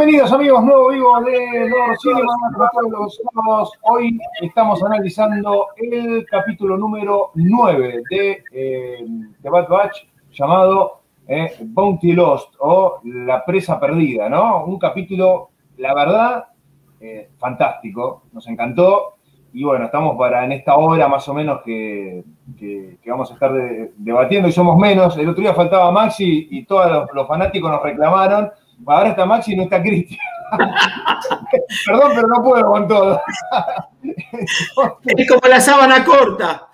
Bienvenidos amigos, nuevo vivo de Cinema. Hoy estamos analizando el capítulo número 9 de, eh, Bad Batch llamado eh, Bounty Lost o La Presa Perdida, ¿no? Un capítulo, la verdad, eh, fantástico, nos encantó. Y bueno, estamos para en esta hora más o menos que, vamos a estar debatiendo y somos menos. El otro día faltaba Maxi y todos los fanáticos nos reclamaron Ahora está Maxi y no está Cristian. Perdón, pero no puedo con todo. es como la sábana corta.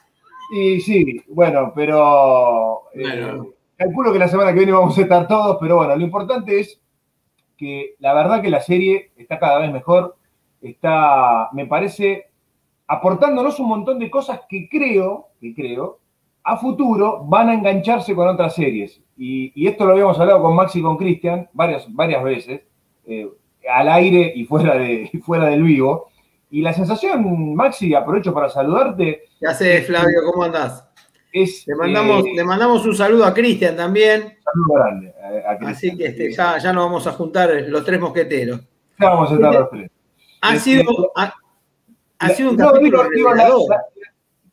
Y sí, bueno, pero eh, calculo que la semana que viene vamos a estar todos, pero bueno, lo importante es que la verdad que la serie está cada vez mejor, está, me parece, aportándonos un montón de cosas que creo, que creo, a futuro van a engancharse con otras series. Y, esto lo habíamos hablado con Maxi y con Cristian varias, varias veces, eh, al aire y fuera, de, fuera del vivo. Y la sensación, Maxi, aprovecho para saludarte. ¿Qué haces, Flavio? ¿Cómo andás? le, mandamos, eh, le mandamos un saludo a Cristian también. Saludo grande. Así que este, ya, ya nos vamos a juntar los tres mosqueteros. Ya vamos a estar los tres. Ha este, sido, ha, sido un capítulo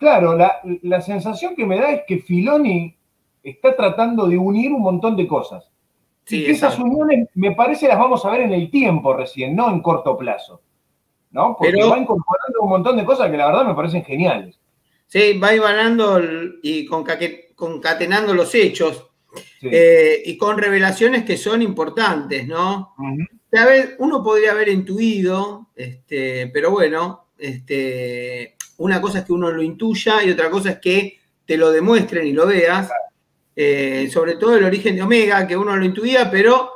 Claro, la, sensación que me da es que Filoni está tratando de unir un montón de cosas. y que esas uniones, me parece, las vamos a ver en el tiempo recién, no en corto plazo. ¿No? Porque va incorporando un montón de cosas que la verdad me parecen geniales. Sí, va ibanando y concatenando los hechos. Eh, y con revelaciones que son importantes, ¿no? uno podría haber intuido, este, pero bueno, este, una cosa es que uno lo intuya y otra cosa es que te lo demuestren y lo veas. Eh, sobre todo el origen de Omega, que uno lo intuía, pero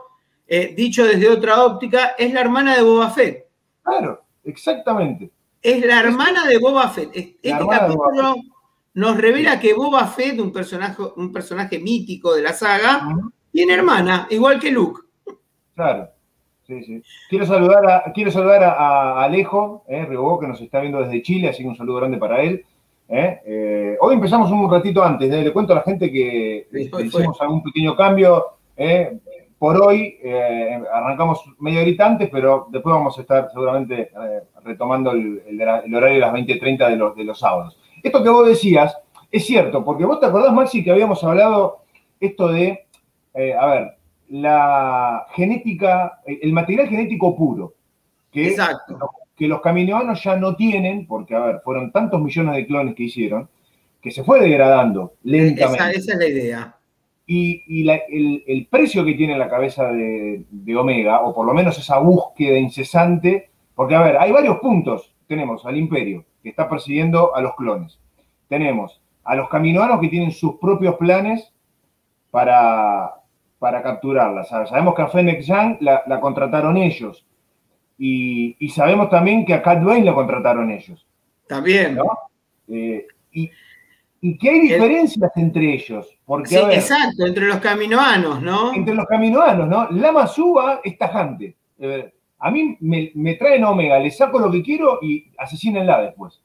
eh, dicho desde otra óptica, es la hermana de Boba Fett. Claro, exactamente. Es la hermana de Boba Fett. Este capítulo nos revela que Boba Fett, un personaje, un personaje mítico de la saga, tiene hermana, igual que Luke. Claro. Quiero saludar a, quiero saludar a, Alejo, eh, que nos está viendo desde Chile, así que un saludo grande para él. Eh. Eh, hoy empezamos un ratito antes, le cuento a la gente que hicimos algún pequeño cambio. Eh. por hoy arrancamos medio horita antes, pero después vamos a estar seguramente retomando el, horario de las 20.30 de los, de los sábados. Esto que vos decías es cierto, porque vos te acordás, Maxi, que habíamos hablado esto de, a ver, la genética, el material genético puro, que, que los caminoanos ya no tienen, porque, a ver, fueron tantos millones de clones que hicieron, que se fue degradando lentamente. Esa, es la idea. Y, el, precio que tiene la cabeza de, Omega, o por lo menos esa búsqueda incesante, porque, a ver, hay varios puntos. Tenemos al imperio, que está persiguiendo a los clones. Tenemos a los caminoanos que tienen sus propios planes para, para capturarla. Sabemos que a Fennec Young la, contrataron ellos. Y, sabemos también que a Cat Dwayne la contrataron ellos. También. Eh, y, que hay diferencias entre ellos. Porque, sí, exacto, entre los caminoanos, ¿no? Entre los caminoanos, ¿no? La Masuba es tajante. Eh, a mí me, me, traen Omega, le saco lo que quiero y asesínenla después.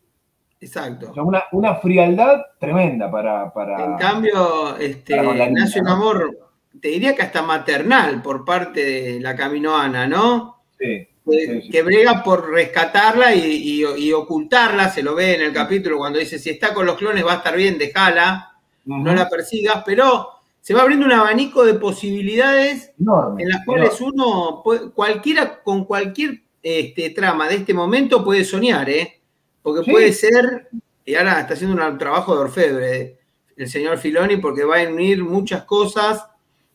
Exacto. una, una, frialdad tremenda para. para en cambio, este, nace un amor te diría que hasta maternal por parte de la caminoana, ¿no? Sí. Que, brega por rescatarla y, ocultarla, se lo ve en el capítulo cuando dice, si está con los clones va a estar bien, déjala, no la persigas, pero se va abriendo un abanico de posibilidades en las cuales uno, cualquiera, con cualquier este, trama de este momento puede soñar, ¿eh? Porque puede ser, y ahora está haciendo un trabajo de orfebre el señor Filoni, porque va a unir muchas cosas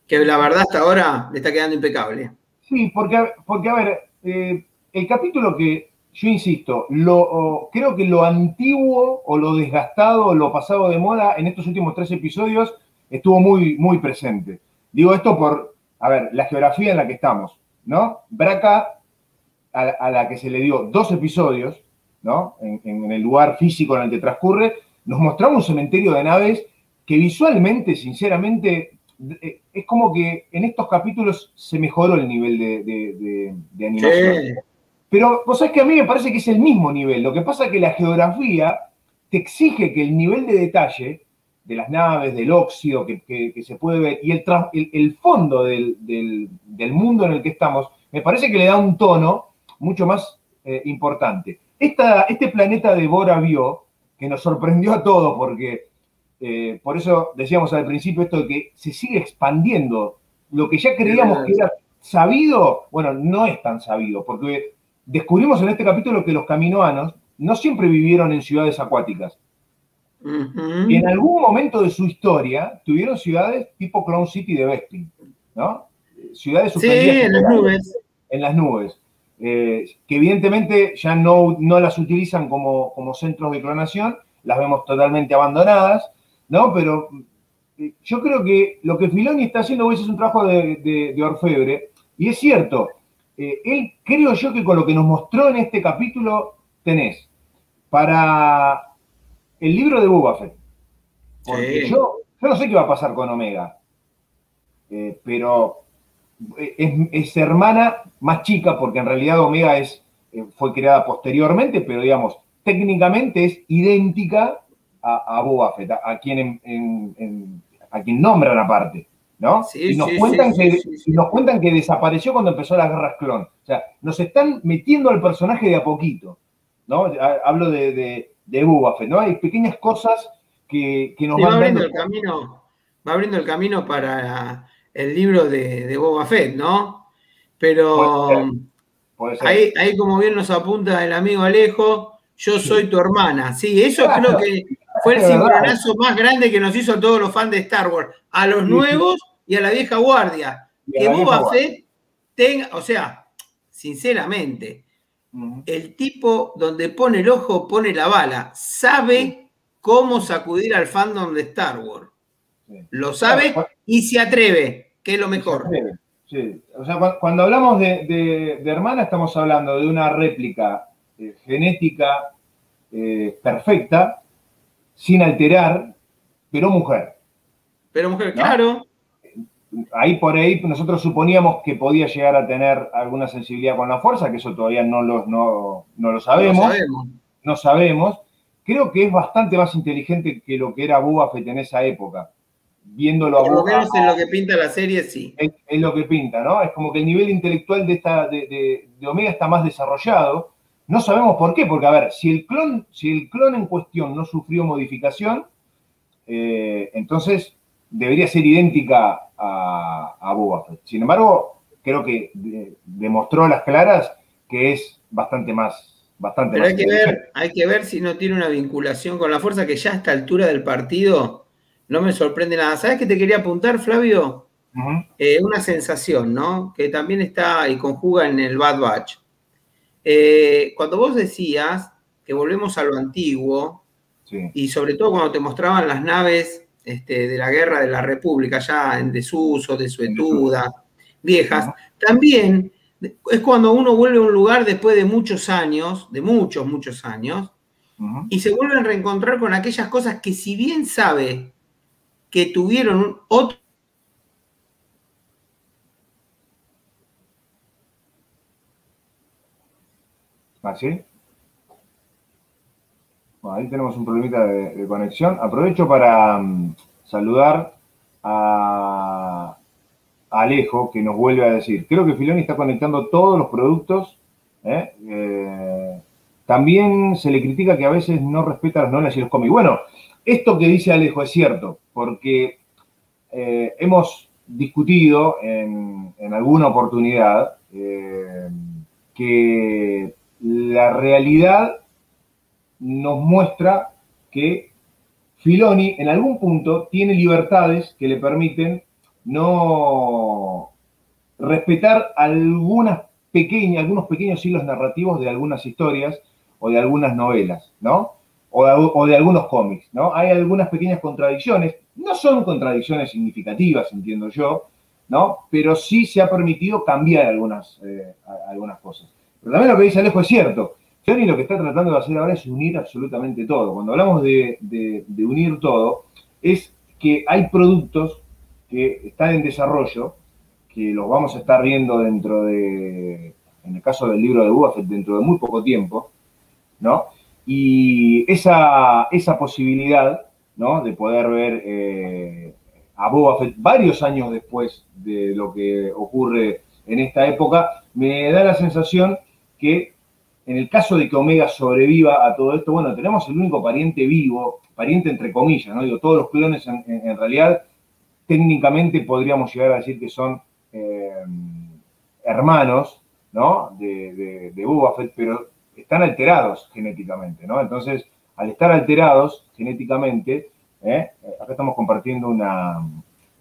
que la verdad hasta ahora le está quedando impecable. Sí, porque, porque a ver, eh, el capítulo que yo insisto, lo, creo que lo antiguo o lo desgastado o lo pasado de moda en estos últimos tres episodios estuvo muy, muy presente. Digo esto por, a ver, la geografía en la que estamos, ¿no? Braca, a, la que se le dio dos episodios, ¿no? En, en, el lugar físico en el que transcurre, nos mostraba un cementerio de naves que visualmente, sinceramente, es como que en estos capítulos se mejoró el nivel de, animación. Pero vos sabés que a mí me parece que es el mismo nivel. Lo que pasa es que la geografía te exige que el nivel de detalle de las naves, del óxido que, se puede ver y el, el, fondo del, mundo en el que estamos me parece que le da un tono mucho más eh, importante. este planeta de Bora vio, que nos sorprendió a todos, porque eh, por eso decíamos al principio esto de que se sigue expandiendo. Lo que ya creíamos que era sabido, bueno, no es tan sabido, porque descubrimos en este capítulo que los caminoanos no siempre vivieron en ciudades acuáticas. En algún momento de su historia tuvieron ciudades tipo Clown City de Bespin, ¿no? Ciudades suspendidas en las nubes. En las nubes. Eh, que evidentemente ya no, no las utilizan como, como, centros de clonación, las vemos totalmente abandonadas, ¿no? Pero eh, yo creo que lo que Filoni está haciendo hoy es un trabajo de, orfebre, y es cierto, eh, él creo yo que con lo que nos mostró en este capítulo tenés para el libro de Boba Fett. Porque yo, no sé qué va a pasar con Omega, eh, pero es, hermana más chica, porque en realidad Omega es, fue creada posteriormente, pero digamos, técnicamente es idéntica a, Boba Fett, a, quien, a quien nombran aparte. ¿no? y, nos cuentan que, nos cuentan que desapareció cuando empezó las guerras clon. O sea, nos están metiendo al personaje de a poquito, ¿no? Hablo de, de Boba ¿no? Hay pequeñas cosas que, nos van va abriendo el camino, va abriendo el camino para el libro de, de Boba Fett, ¿no? Pero Ahí, ahí, como bien nos apunta el amigo Alejo, yo soy tu hermana. Sí, eso creo que fue el sincronazo más grande que nos hizo a todos los fans de Star Wars, a los nuevos y a la vieja guardia. que Boba Fett tenga, o sea, sinceramente, el tipo donde pone el ojo pone la bala. Sabe cómo sacudir al fandom de Star Wars. Lo sabe y se atreve, que es lo mejor. Sí. O sea, cuando hablamos de, hermana, estamos hablando de una réplica eh, genética eh, perfecta, sin alterar, pero mujer. Pero mujer, claro ahí por ahí nosotros suponíamos que podía llegar a tener alguna sensibilidad con la fuerza, que eso todavía no lo, no, lo sabemos. No sabemos. Creo que es bastante más inteligente que lo que era Boba Fett en esa época. Viéndolo Por lo menos en lo que pinta la serie, sí. Es, lo que pinta, ¿no? Es como que el nivel intelectual de, esta, de, Omega está más desarrollado. No sabemos por qué, porque a ver, si el clon, si el clon en cuestión no sufrió modificación, eh, entonces debería ser idéntica a, a Boba Fett. Sin embargo, creo que demostró a las claras que es bastante más. Bastante Pero hay, que ver, hay que ver si no tiene una vinculación con la fuerza que ya a esta altura del partido no me sorprende nada. ¿Sabes qué te quería apuntar, Flavio? Eh, una sensación, ¿no? Que también está y conjuga en el Bad Batch. Eh, cuando vos decías que volvemos a lo antiguo, y sobre todo cuando te mostraban las naves este, de la guerra de la República, ya en desuso, desuetuda, viejas, también es cuando uno vuelve a un lugar después de muchos años, de muchos, muchos años, y se vuelven a reencontrar con aquellas cosas que si bien sabe que tuvieron otro ¿Así? ahí tenemos un problemita de, conexión. Aprovecho para mm, saludar a, Alejo, que nos vuelve a decir, creo que Filoni está conectando todos los productos. ¿eh? Eh, también se le critica que a veces no respeta las normas y los come. Bueno, esto que dice Alejo es cierto, porque eh, hemos discutido en, en alguna oportunidad que la realidad nos muestra que Filoni en algún punto tiene libertades que le permiten no respetar algunos pequeños hilos narrativos de algunas historias o de algunas novelas, ¿no? O de, algunos cómics, ¿no? Hay algunas pequeñas contradicciones, no son contradicciones significativas, entiendo yo, ¿no? Pero sí se ha permitido cambiar algunas, eh, algunas cosas. Pero también lo que dice Alejo es cierto. Johnny lo que está tratando de hacer ahora es unir absolutamente todo. Cuando hablamos de, unir todo, es que hay productos que están en desarrollo, que los vamos a estar viendo dentro de, en el caso del libro de Buffett, dentro de muy poco tiempo, ¿no? Y esa, esa posibilidad, ¿no? De poder ver eh, a Boba Fett varios años después de lo que ocurre en esta época, me da la sensación que en el caso de que Omega sobreviva a todo esto, bueno, tenemos el único pariente vivo, pariente entre comillas, ¿no? Digo, todos los clones en, realidad técnicamente podríamos llegar a decir que son eh, hermanos, ¿no? De, de, Boba pero están alterados genéticamente, ¿no? Entonces, al estar alterados genéticamente, ¿eh? acá estamos compartiendo una,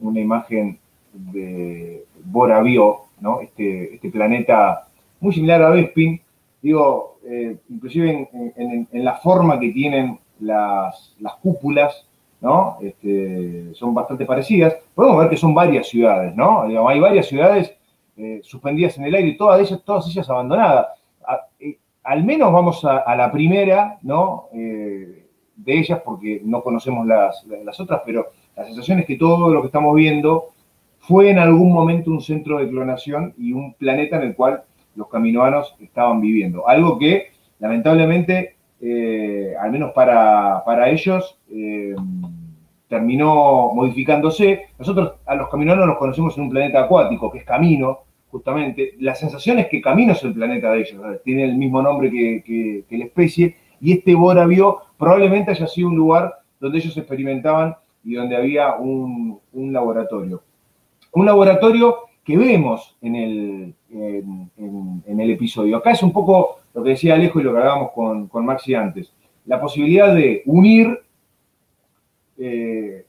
imagen de Bora Bio, ¿no? Este, este planeta muy similar a Bespin, digo, eh, inclusive en, la forma que tienen las, cúpulas, ¿no? Este, son bastante parecidas. Podemos ver que son varias ciudades, ¿no? hay varias ciudades eh, suspendidas en el aire, todas ellas, todas ellas abandonadas. Eh, al menos vamos a, la primera, ¿no? de ellas, porque no conocemos las, las otras, pero la sensación es que todo lo que estamos viendo fue en algún momento un centro de clonación y un planeta en el cual los caminoanos estaban viviendo. Algo que, lamentablemente, eh, al menos para, ellos, eh, terminó modificándose. Nosotros a los caminoanos los conocemos en un planeta acuático, que es Camino, justamente. La sensación es que Camino es el planeta de ellos, tiene el mismo nombre que, la especie, y este Boravio probablemente haya sido un lugar donde ellos experimentaban y donde había un, un laboratorio. Un laboratorio que vemos en el, en, el episodio. Acá es un poco lo que decía Alejo y lo que hablábamos con, con Maxi antes. La posibilidad de unir eh,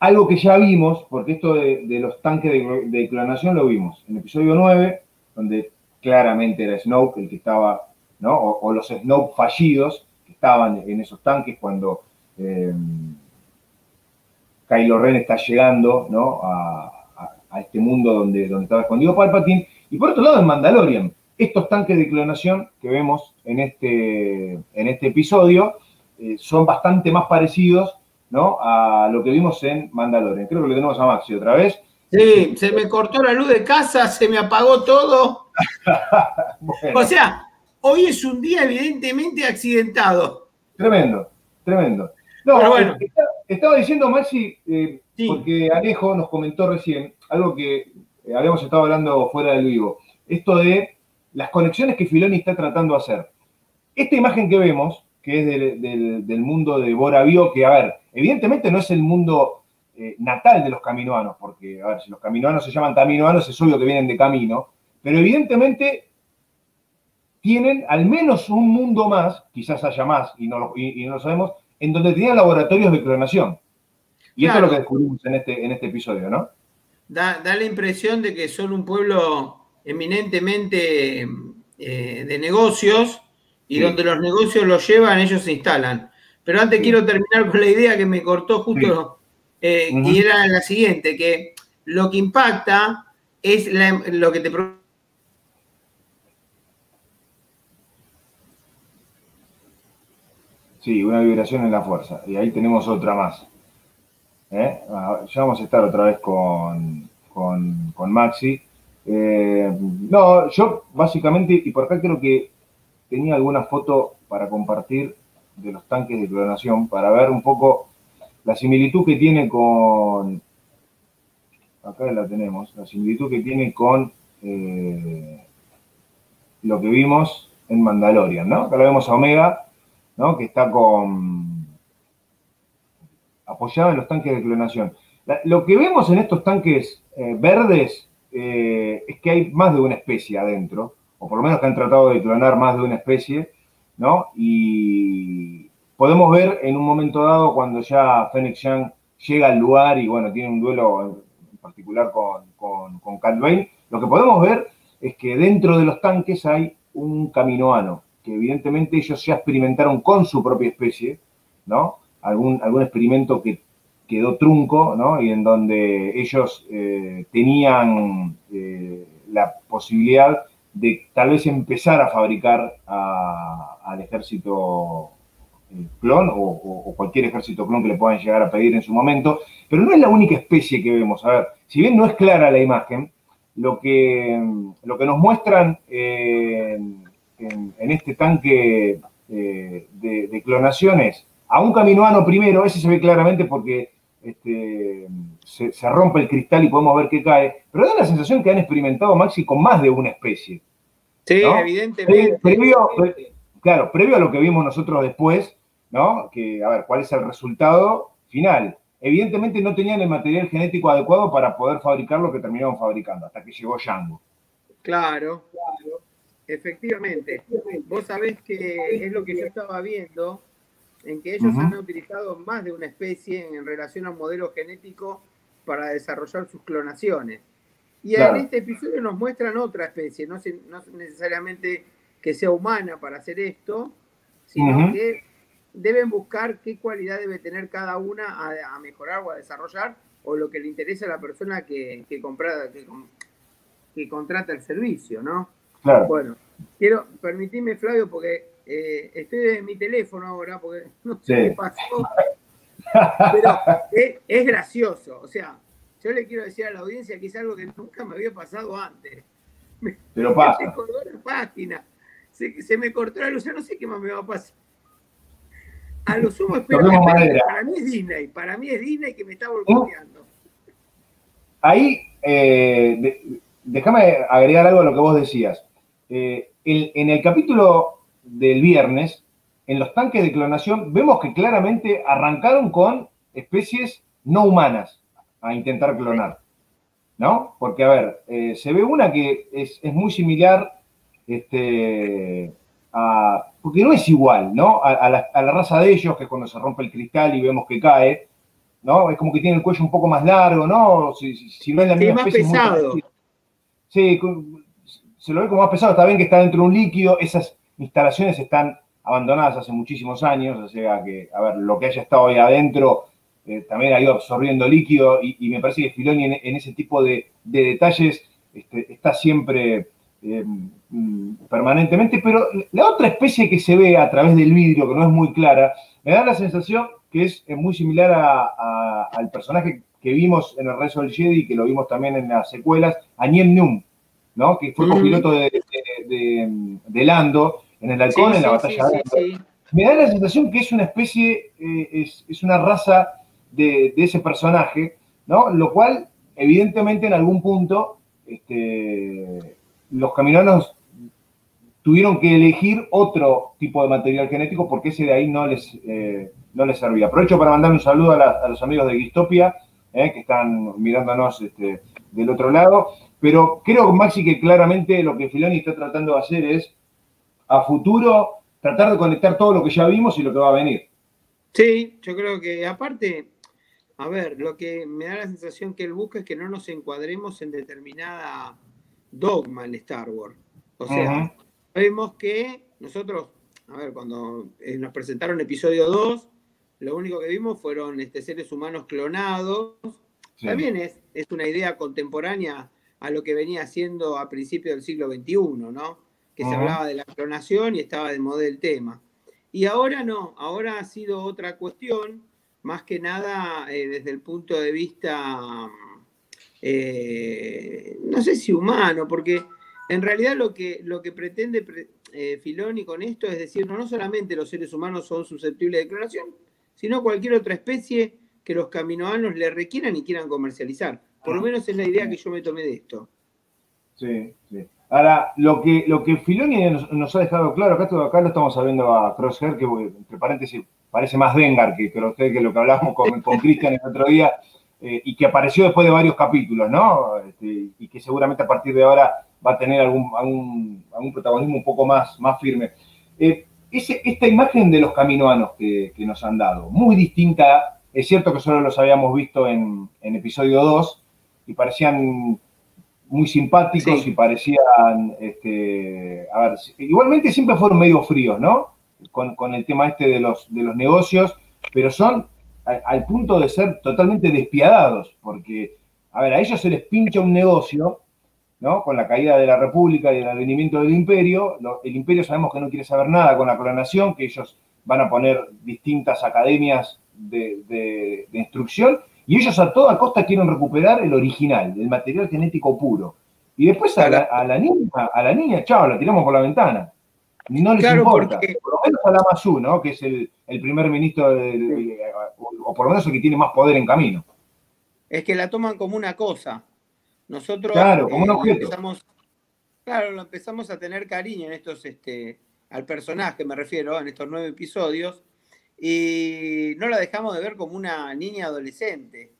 algo que ya vimos, porque esto de, los tanques de, clonación lo vimos en el episodio 9, donde claramente era Snoke el que estaba, ¿no? O, los Snoke fallidos que estaban en esos tanques cuando eh, Kylo Ren está llegando, ¿no? A, a este mundo donde, donde estaba escondido Palpatine. Y por otro lado, en Mandalorian, estos tanques de clonación que vemos en este, en este episodio eh, son bastante más parecidos ¿no? a lo que vimos en Mandalorian. Creo que lo tenemos a Maxi otra vez. Sí, se me cortó la luz de casa, se me apagó todo. O sea, hoy es un día evidentemente accidentado. Tremendo, tremendo. No, Pero bueno. Estaba diciendo Maxi, eh, porque Alejo nos comentó recién algo que eh, habíamos estado hablando fuera del vivo, esto de las conexiones que Filoni está tratando de hacer. Esta imagen que vemos, que es del, mundo de Bora Bio, que, a ver, evidentemente no es el mundo eh, natal de los caminoanos, porque, a ver, si los caminoanos se llaman caminoanos, es obvio que vienen de camino, pero evidentemente tienen al menos un mundo más, quizás haya más y no lo, y no lo sabemos, en donde tenían laboratorios de clonación. Y esto es lo que descubrimos en este, en este episodio, ¿no? Da, la impresión de que son un pueblo eminentemente eh, de negocios y donde los negocios los llevan, ellos se instalan. Pero antes quiero terminar con la idea que me cortó justo, eh, y era la siguiente, que lo que impacta es lo que te Sí, una vibración en la fuerza. Y ahí tenemos otra más. ¿eh? Ah, ya vamos a estar otra vez con, Maxi. Eh, no, yo básicamente, y por acá creo que tenía alguna foto para compartir de los tanques de clonación, para ver un poco la similitud que tiene con, acá la tenemos, la similitud que tiene con eh, lo que vimos en Mandalorian, ¿no? Acá lo vemos a Omega, ¿no? Que está con apoyado en los tanques de clonación. lo que vemos en estos tanques eh, verdes eh, es que hay más de una especie adentro, o por lo menos que han tratado de clonar más de una especie, ¿no? Y podemos ver en un momento dado cuando ya Fennec Young llega al lugar y, bueno, tiene un duelo en particular con, con, Cat lo que podemos ver es que dentro de los tanques hay un caminoano, que evidentemente ellos ya experimentaron con su propia especie, ¿no? algún, algún experimento que quedó trunco, ¿no? Y en donde ellos eh, tenían eh, la posibilidad de tal vez empezar a fabricar al ejército eh, clon o, cualquier ejército clon que le puedan llegar a pedir en su momento, pero no es la única especie que vemos. A ver, si bien no es clara la imagen, lo que, lo que nos muestran en, este tanque de, de clonación es a un caminoano primero, ese se ve claramente porque este, se, rompe el cristal y podemos ver que cae, pero da la sensación que han experimentado Maxi con más de una especie. Sí, evidentemente. claro, previo a lo que vimos nosotros después, ¿no? Que, a ver, ¿cuál es el resultado final? Evidentemente no tenían el material genético adecuado para poder fabricar lo que terminaron fabricando, hasta que llegó Django. Claro, claro. Efectivamente. Vos sabés que es lo que yo estaba viendo, en que ellos han utilizado más de una especie en relación a un modelo genético para desarrollar sus clonaciones. Y en este episodio nos muestran otra especie, no, necesariamente que sea humana para hacer esto, sino que deben buscar qué cualidad debe tener cada una a, mejorar o a desarrollar, o lo que le interesa a la persona que, que, que, contrata el servicio, ¿no? Bueno, quiero, permitirme, Flavio, porque eh, estoy en mi teléfono ahora, porque no sé qué pasó, pero es gracioso, o sea, yo le quiero decir a la audiencia que es algo que nunca me había pasado antes. Pero pasa. Se cortó la página. Se, me cortó la luz. Yo no sé qué más me va a pasar. A lo sumo espero que para mí es Disney. Para mí es Disney que me está volteando. Ahí, eh, déjame agregar algo a lo que vos decías. Eh, en el capítulo del viernes, en los tanques de clonación, vemos que claramente arrancaron con especies no humanas a intentar clonar. ¿No? Porque, a ver, eh, se ve una que es, muy similar este, a. Porque no es igual, ¿no? A, la, raza de ellos, que es cuando se rompe el cristal y vemos que cae, ¿no? Es como que tiene el cuello un poco más largo, ¿no? Si, si, no es la misma especie. Más pesado. sí, se lo ve como más pesado. Está bien que está dentro de un líquido. Esas instalaciones están abandonadas hace muchísimos años, o sea que, a ver, lo que haya estado ahí adentro eh, también ha ido absorbiendo líquido y, me parece que Filoni en, ese tipo de, detalles este, está siempre eh, mm, permanentemente, pero la otra especie que se ve a través del vidrio, que no es muy clara, me da la sensación que es muy similar al personaje que vimos en el Rezo del Jedi, que lo vimos también en las secuelas, a Nien Num, ¿no? que fue copiloto de, de, Lando en el halcón, en la batalla de... Me da la sensación que es una especie, eh, es, es, una raza de, ese personaje, ¿no? Lo cual, evidentemente, en algún punto, este, los caminoanos tuvieron que elegir otro tipo de material genético porque ese de ahí no les, eh, no les servía. Aprovecho para mandar un saludo a, los amigos de Gistopia, eh, que están mirándonos este, del otro lado, pero creo, Maxi, que claramente lo que Filoni está tratando de hacer es, a futuro, tratar de conectar todo lo que ya vimos y lo que va a venir. Sí, yo creo que aparte, a ver, lo que me da la sensación que él busca es que no nos encuadremos en determinada dogma en Star Wars. O sea, vemos que nosotros, a ver, cuando eh, nos presentaron episodio 2, lo único que vimos fueron este, seres humanos clonados. También es, es una idea contemporánea a lo que venía siendo a principios del siglo XXI, ¿no? Que se hablaba de la clonación y estaba de moda el tema. Y ahora no, ahora ha sido otra cuestión más que nada eh, desde el punto de vista, eh, no sé si humano, porque en realidad lo que, lo que pretende eh, Filoni con esto es decir, no, solamente los seres humanos son susceptibles de clonación, sino cualquier otra especie que los caminoanos le requieran y quieran comercializar. Por lo menos es la idea que yo me tomé de esto. Sí, sí. Ahora, lo que, lo que Filoni nos, ha dejado claro, acá, acá lo estamos sabiendo a Crosshair, que entre paréntesis parece más Dengar que, que, que lo que hablábamos con Cristian el otro día, eh, y que apareció después de varios capítulos, ¿no? Este, y que seguramente a partir de ahora va a tener algún, algún, protagonismo un poco más, más firme. Eh, esta imagen de los caminoanos que, nos han dado, muy distinta, es cierto que solo los habíamos visto en, en episodio 2 y parecían muy simpáticos y parecían, este, a ver, igualmente siempre fueron medio fríos, ¿no? Con, el tema este de los, de los negocios, pero son al, punto de ser totalmente despiadados, porque, a ver, a ellos se les pincha un negocio, ¿no? Con la caída de la República y el advenimiento del imperio, el imperio sabemos que no quiere saber nada con la clonación, que ellos van a poner distintas academias de instrucción, y ellos a toda costa quieren recuperar el original, el material genético puro. Y después a la, niña, a la niña, chao, la tiramos por la ventana. No les importa. Por lo menos a la Mazú, ¿no? Que es el, primer ministro, o, por lo menos el que tiene más poder en camino. Es que la toman como una cosa. Nosotros claro, como un eh. Claro, lo empezamos a tener cariño en estos, este, al personaje me refiero, en estos nueve episodios, y no la dejamos de ver como una niña adolescente.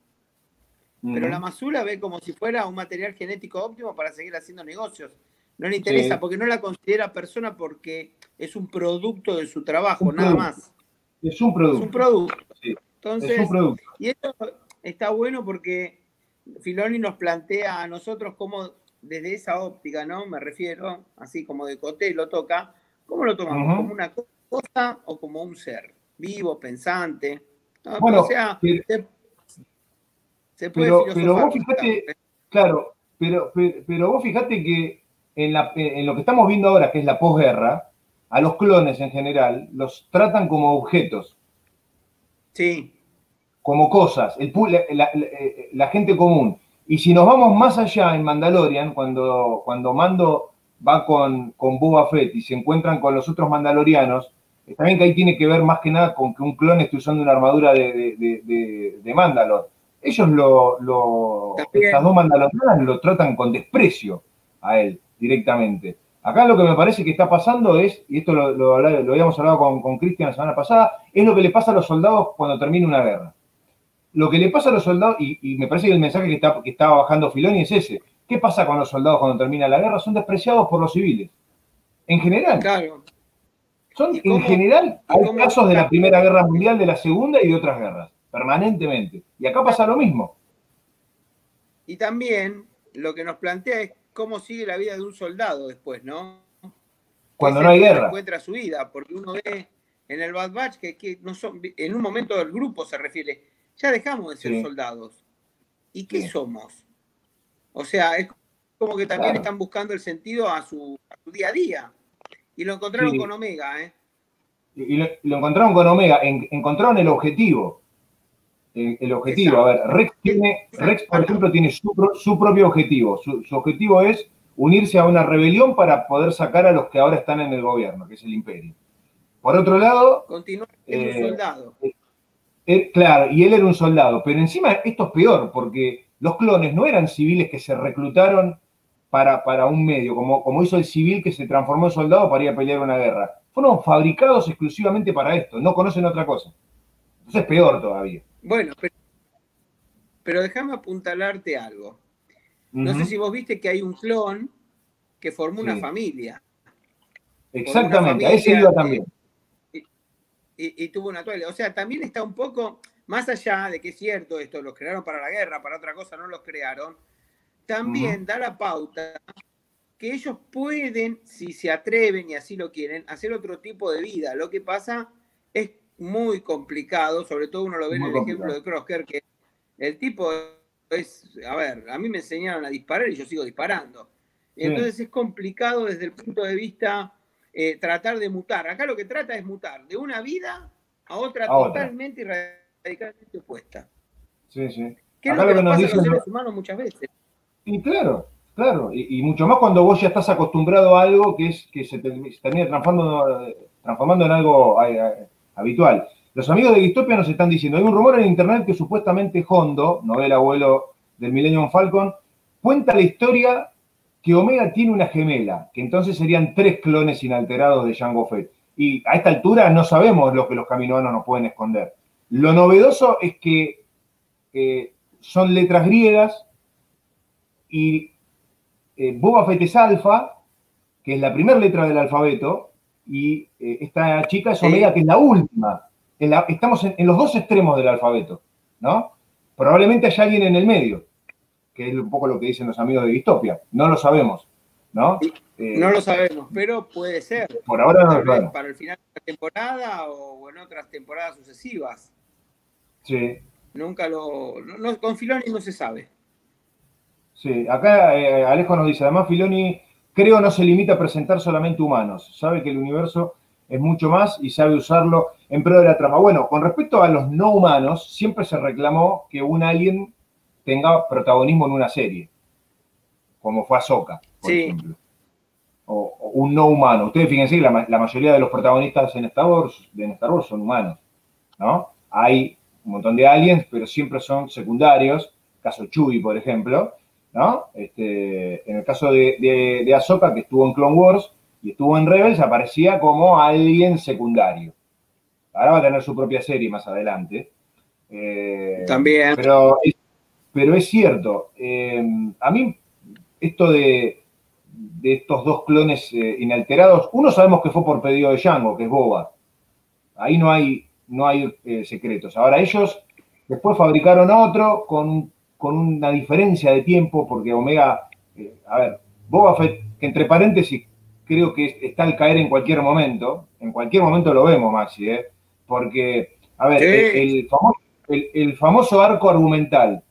Pero la Mazula ve como si fuera un material genético óptimo para seguir haciendo negocios. No le interesa porque no la considera persona porque es un producto de su trabajo, nada más. Es un producto. Es un producto. Entonces, es un producto. Y esto está bueno porque Filoni nos plantea a nosotros cómo, desde esa óptica, ¿no? Me refiero, así como de coté lo toca, ¿cómo lo tomamos? ¿Como una cosa o como un ser? Vivo, pensante. Bueno, o sea, se, puede pero, vos fijate, claro, pero, pero, vos fijate que en, en lo que estamos viendo ahora, que es la posguerra, a los clones en general los tratan como objetos. Sí. Como cosas, el, la, gente común. Y si nos vamos más allá en Mandalorian, cuando, cuando Mando va con, con Boba Fett y se encuentran con los otros mandalorianos, también que ahí tiene que ver más que nada con que un clon esté usando una armadura de, de, de, Mandalor. Ellos lo, lo estas dos mandalorianas lo tratan con desprecio a él directamente. Acá lo que me parece que está pasando es, y esto lo, habíamos hablado con Cristian la semana pasada, es lo que le pasa a los soldados cuando termina una guerra. Lo que le pasa a los soldados, y, me parece que el mensaje que está, que bajando Filoni es ese. ¿Qué pasa con los soldados cuando termina la guerra? Son despreciados por los civiles. En general. Claro. Son, en general, hay casos de la Primera Guerra Mundial, de la Segunda y de otras guerras, permanentemente. Y acá pasa lo mismo. Y también lo que nos plantea es cómo sigue la vida de un soldado después, ¿no? Cuando no hay guerra. Encuentra su vida, porque uno ve en el Bad Batch que, no son, en un momento del grupo se refiere, ya dejamos de ser soldados. ¿Y qué somos? O sea, es como que también están buscando el sentido a su, día a día. Y lo encontraron con Omega, ¿eh? Y lo, encontraron con Omega, encontraron el objetivo. El, objetivo, a ver, Rex, tiene, Rex, por ejemplo, tiene su, propio objetivo. Su, objetivo es unirse a una rebelión para poder sacar a los que ahora están en el gobierno, que es el imperio. Por otro lado... Continúa siendo un eh, soldado. Eh, eh, claro, y él era un soldado. Pero encima esto es peor, porque los clones no eran civiles que se reclutaron para, para un medio, como, como hizo el civil que se transformó en soldado para ir a pelear una guerra. Fueron fabricados exclusivamente para esto, no conocen otra cosa. Entonces es peor todavía. Bueno, pero, déjame apuntalarte algo. No sé si vos viste que hay un clon que formó una familia. Exactamente, a ese iba también. Y, tuvo una toalla. O sea, también está un poco, más allá de que es cierto esto, los crearon para la guerra, para otra cosa no los crearon, también da la pauta que ellos pueden, si se atreven y así lo quieren, hacer otro tipo de vida. Lo que pasa es muy complicado, sobre todo uno lo ve en el ejemplo de Crosker, que el tipo es, a ver, a mí me enseñaron a disparar y yo sigo disparando. Entonces es complicado desde el punto de vista eh, tratar de mutar. Acá lo que trata es mutar de una vida a otra totalmente y radicalmente opuesta. Sí, sí. Que es lo que, nos, pasa a los seres humanos muchas veces. Y claro, claro. Y, mucho más cuando vos ya estás acostumbrado a algo que es que se, termina transformando, transformando en algo habitual. Los amigos de Distopia nos están diciendo, hay un rumor en internet que supuestamente Hondo, novela abuelo del Millennium Falcon, cuenta la historia que Omega tiene una gemela, que entonces serían tres clones inalterados de Jango Fett. Y a esta altura no sabemos lo que los caminoanos nos pueden esconder. Lo novedoso es que eh, son letras griegas y eh, Boba Fett es alfa, que es la primera letra del alfabeto, y eh, esta chica es Omega, que es la última. estamos en, los dos extremos del alfabeto, ¿no? Probablemente haya alguien en el medio, que es un poco lo que dicen los amigos de Distopia. No lo sabemos, ¿no? Eh, no lo sabemos, pero puede ser. Por ahora no lo sabemos. Para el final de la temporada o en otras temporadas sucesivas. Sí. Nunca lo. con Filoni no se sabe. Sí, acá eh, Alejo nos dice, además Filoni creo no se limita a presentar solamente humanos, sabe que el universo es mucho más y sabe usarlo en pro de la trama. Bueno, con respecto a los no humanos, siempre se reclamó que un alien tenga protagonismo en una serie, como fue Ahsoka, por ejemplo. O, un no humano. Ustedes fíjense que la, mayoría de los protagonistas en Star Wars, en Star Wars son humanos, ¿no? Hay un montón de aliens, pero siempre son secundarios, caso Chewie, por ejemplo, ¿no? Este, en el caso de, de, de Ahsoka, que estuvo en Clone Wars y estuvo en Rebels, aparecía como alguien secundario. Ahora va a tener su propia serie más adelante. Eh, También. Pero es, pero es cierto, eh, a mí esto de, de estos dos clones eh, inalterados, uno sabemos que fue por pedido de Django, que es Boba. Ahí no hay, no hay secretos. Ahora ellos después fabricaron otro con, con una diferencia de tiempo, porque Omega, a ver, Boba Fett, que entre paréntesis creo que está al caer en cualquier momento, en cualquier momento lo vemos, Maxi, ¿eh? porque, a ver, el, famoso, arco argumental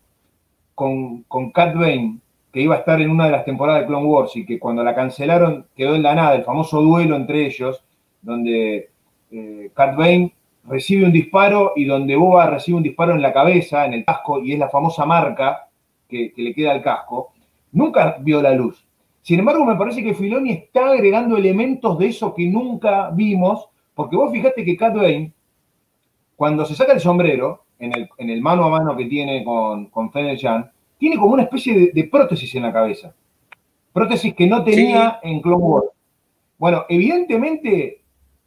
con, con Cat Bane, que iba a estar en una de las temporadas de Clone Wars y que cuando la cancelaron quedó en la nada, el famoso duelo entre ellos, donde eh, Cat Bane recibe un disparo y donde Boba recibe un disparo en la cabeza, en el casco, y es la famosa marca que, que le queda al casco, nunca vio la luz. Sin embargo, me parece que Filoni está agregando elementos de eso que nunca vimos, porque vos fijate que Cat Bane cuando se saca el sombrero, en el, mano a mano que tiene con, con Fennel tiene como una especie de, prótesis en la cabeza. Prótesis que no tenía en Clone Wars. Bueno, evidentemente,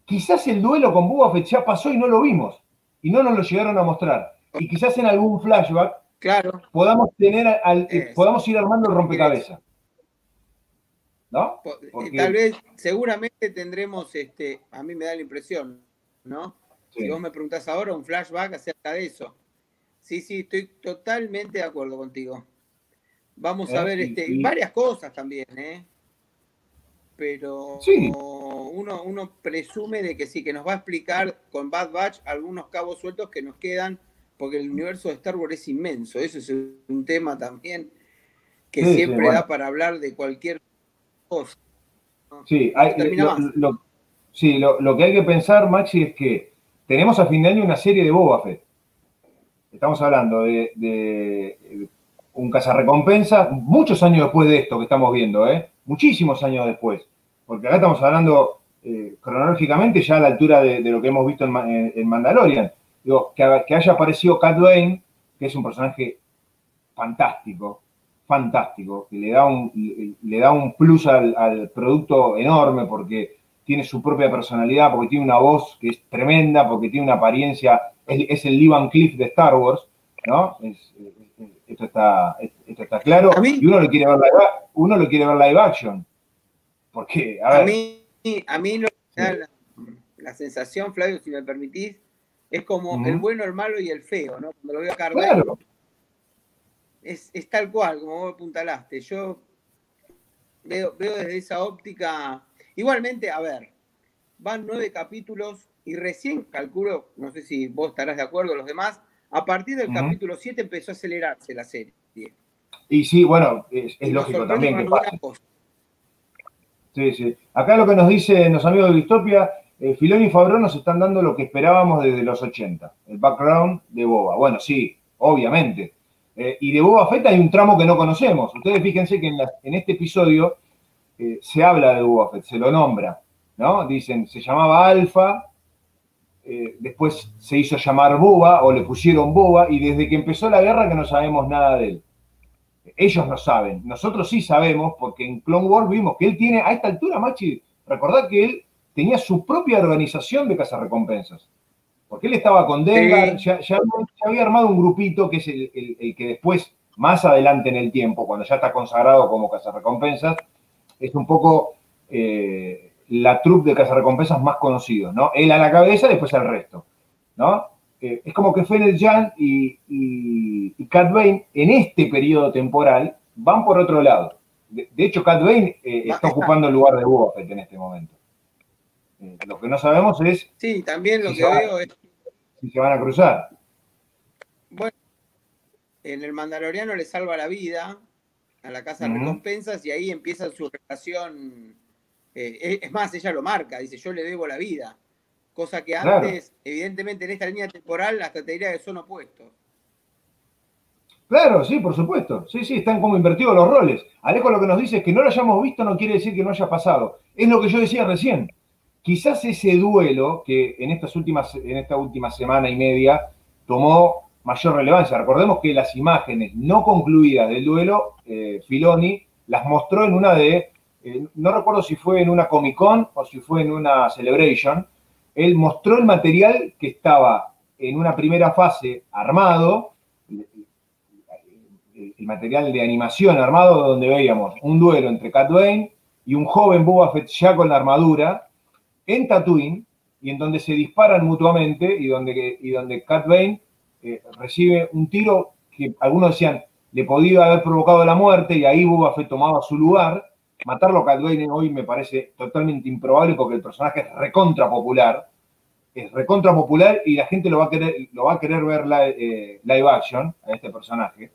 quizás el duelo con Boba Fett ya pasó y no lo vimos. Y no nos lo llegaron a mostrar. Y quizás en algún flashback claro. podamos, tener al, podamos ir armando el rompecabezas. ¿No? Tal vez, seguramente tendremos, este, a mí me da la impresión, ¿no? Si vos me preguntás ahora un flashback acerca de eso. Sí, sí, estoy totalmente de acuerdo contigo. Vamos a eh, ver este, varias cosas también, ¿eh? Pero uno, uno presume de que sí, que nos va a explicar con Bad Batch algunos cabos sueltos que nos quedan, porque el universo de Star Wars es inmenso. Eso es un tema también que siempre da para hablar de cualquier cosa. Sí, lo, sí lo, que hay que pensar, Maxi, es que tenemos a fin de año una serie de Boba Fett. Estamos hablando de, un cazarrecompensa, muchos años después de esto que estamos viendo, ¿eh? muchísimos años después. Porque acá estamos hablando eh, cronológicamente ya a la altura de, lo que hemos visto en, Mandalorian. Digo, que, haya aparecido Cat Dwayne, que es un personaje fantástico, fantástico, que le da un, le, da un plus al, al producto enorme porque tiene su propia personalidad, porque tiene una voz que es tremenda, porque tiene una apariencia, es, el Lee Van Cliff de Star Wars, ¿no? esto, está, esto está claro. y uno lo quiere ver live, uno lo quiere ver live action. Porque, a, mí, a mí lo que da la, sensación, Flavio, si me permitís, es como el bueno, el malo y el feo, ¿no? Cuando lo veo a Claro. Es, es, tal cual, como vos apuntalaste. Yo veo, veo desde esa óptica Igualmente, a ver, van nueve capítulos y recién calculo, no sé si vos estarás de acuerdo, los demás, a partir del capítulo 7 empezó a acelerarse la serie. Y sí, bueno, es, lógico también que pasa. Sí, sí. Acá lo que nos dicen los amigos de Distopia, eh, Filón y Fabro nos están dando lo que esperábamos desde los 80, el background de Boba. Bueno, sí, obviamente. Eh, y de Boba Fett hay un tramo que no conocemos. Ustedes fíjense que en, este episodio eh, se habla de Boba se lo nombra, ¿no? Dicen, se llamaba Alfa, eh, después se hizo llamar Boba o le pusieron Boba y desde que empezó la guerra que no sabemos nada de él. Ellos no saben, nosotros sí sabemos porque en Clone Wars vimos que él tiene, a esta altura, Machi, recordad que él tenía su propia organización de cazarrecompensas. Porque él estaba con Dengar, ya, había armado un grupito que es el, el, que después, más adelante en el tiempo, cuando ya está consagrado como cazarrecompensas, es un poco eh, la troupe de cazarrecompensas más conocidos, ¿no? Él a la cabeza, después al resto, ¿no? Eh, es como que Fennel Jan y, y, Cat Bane en este periodo temporal van por otro lado. De, hecho, Cat Bane eh, está ocupando el lugar de Boba en este momento. lo que no sabemos es... Sí, también lo que veo es... Si se van a cruzar. Bueno, en el Mandaloriano le salva la vida, a la casa de recompensas y ahí empieza su relación. Eh, es más, ella lo marca, dice, yo le debo la vida. Cosa que antes, evidentemente, en esta línea temporal, hasta te diría que son opuestos. Claro, sí, por supuesto. Sí, sí, están como invertidos los roles. Alejo lo que nos dice es que no lo hayamos visto no quiere decir que no haya pasado. Es lo que yo decía recién. Quizás ese duelo que en, estas últimas, en esta última semana y media tomó mayor relevancia. Recordemos que las imágenes no concluidas del duelo, eh, Filoni las mostró en una de, eh, no recuerdo si fue en una Comic Con o si fue en una Celebration, él mostró el material que estaba en una primera fase armado, el material de animación armado donde veíamos un duelo entre Cat Bane y un joven Boba Fett ya con la armadura en Tatooine y en donde se disparan mutuamente y donde, y donde Cat eh, recibe un tiro que algunos decían le podía haber provocado la muerte y ahí Boba Fett tomaba su lugar. Matarlo a Bane hoy me parece totalmente improbable porque el personaje es recontra popular es recontra popular y la gente lo va a querer, lo va a querer ver eh, live action a este personaje.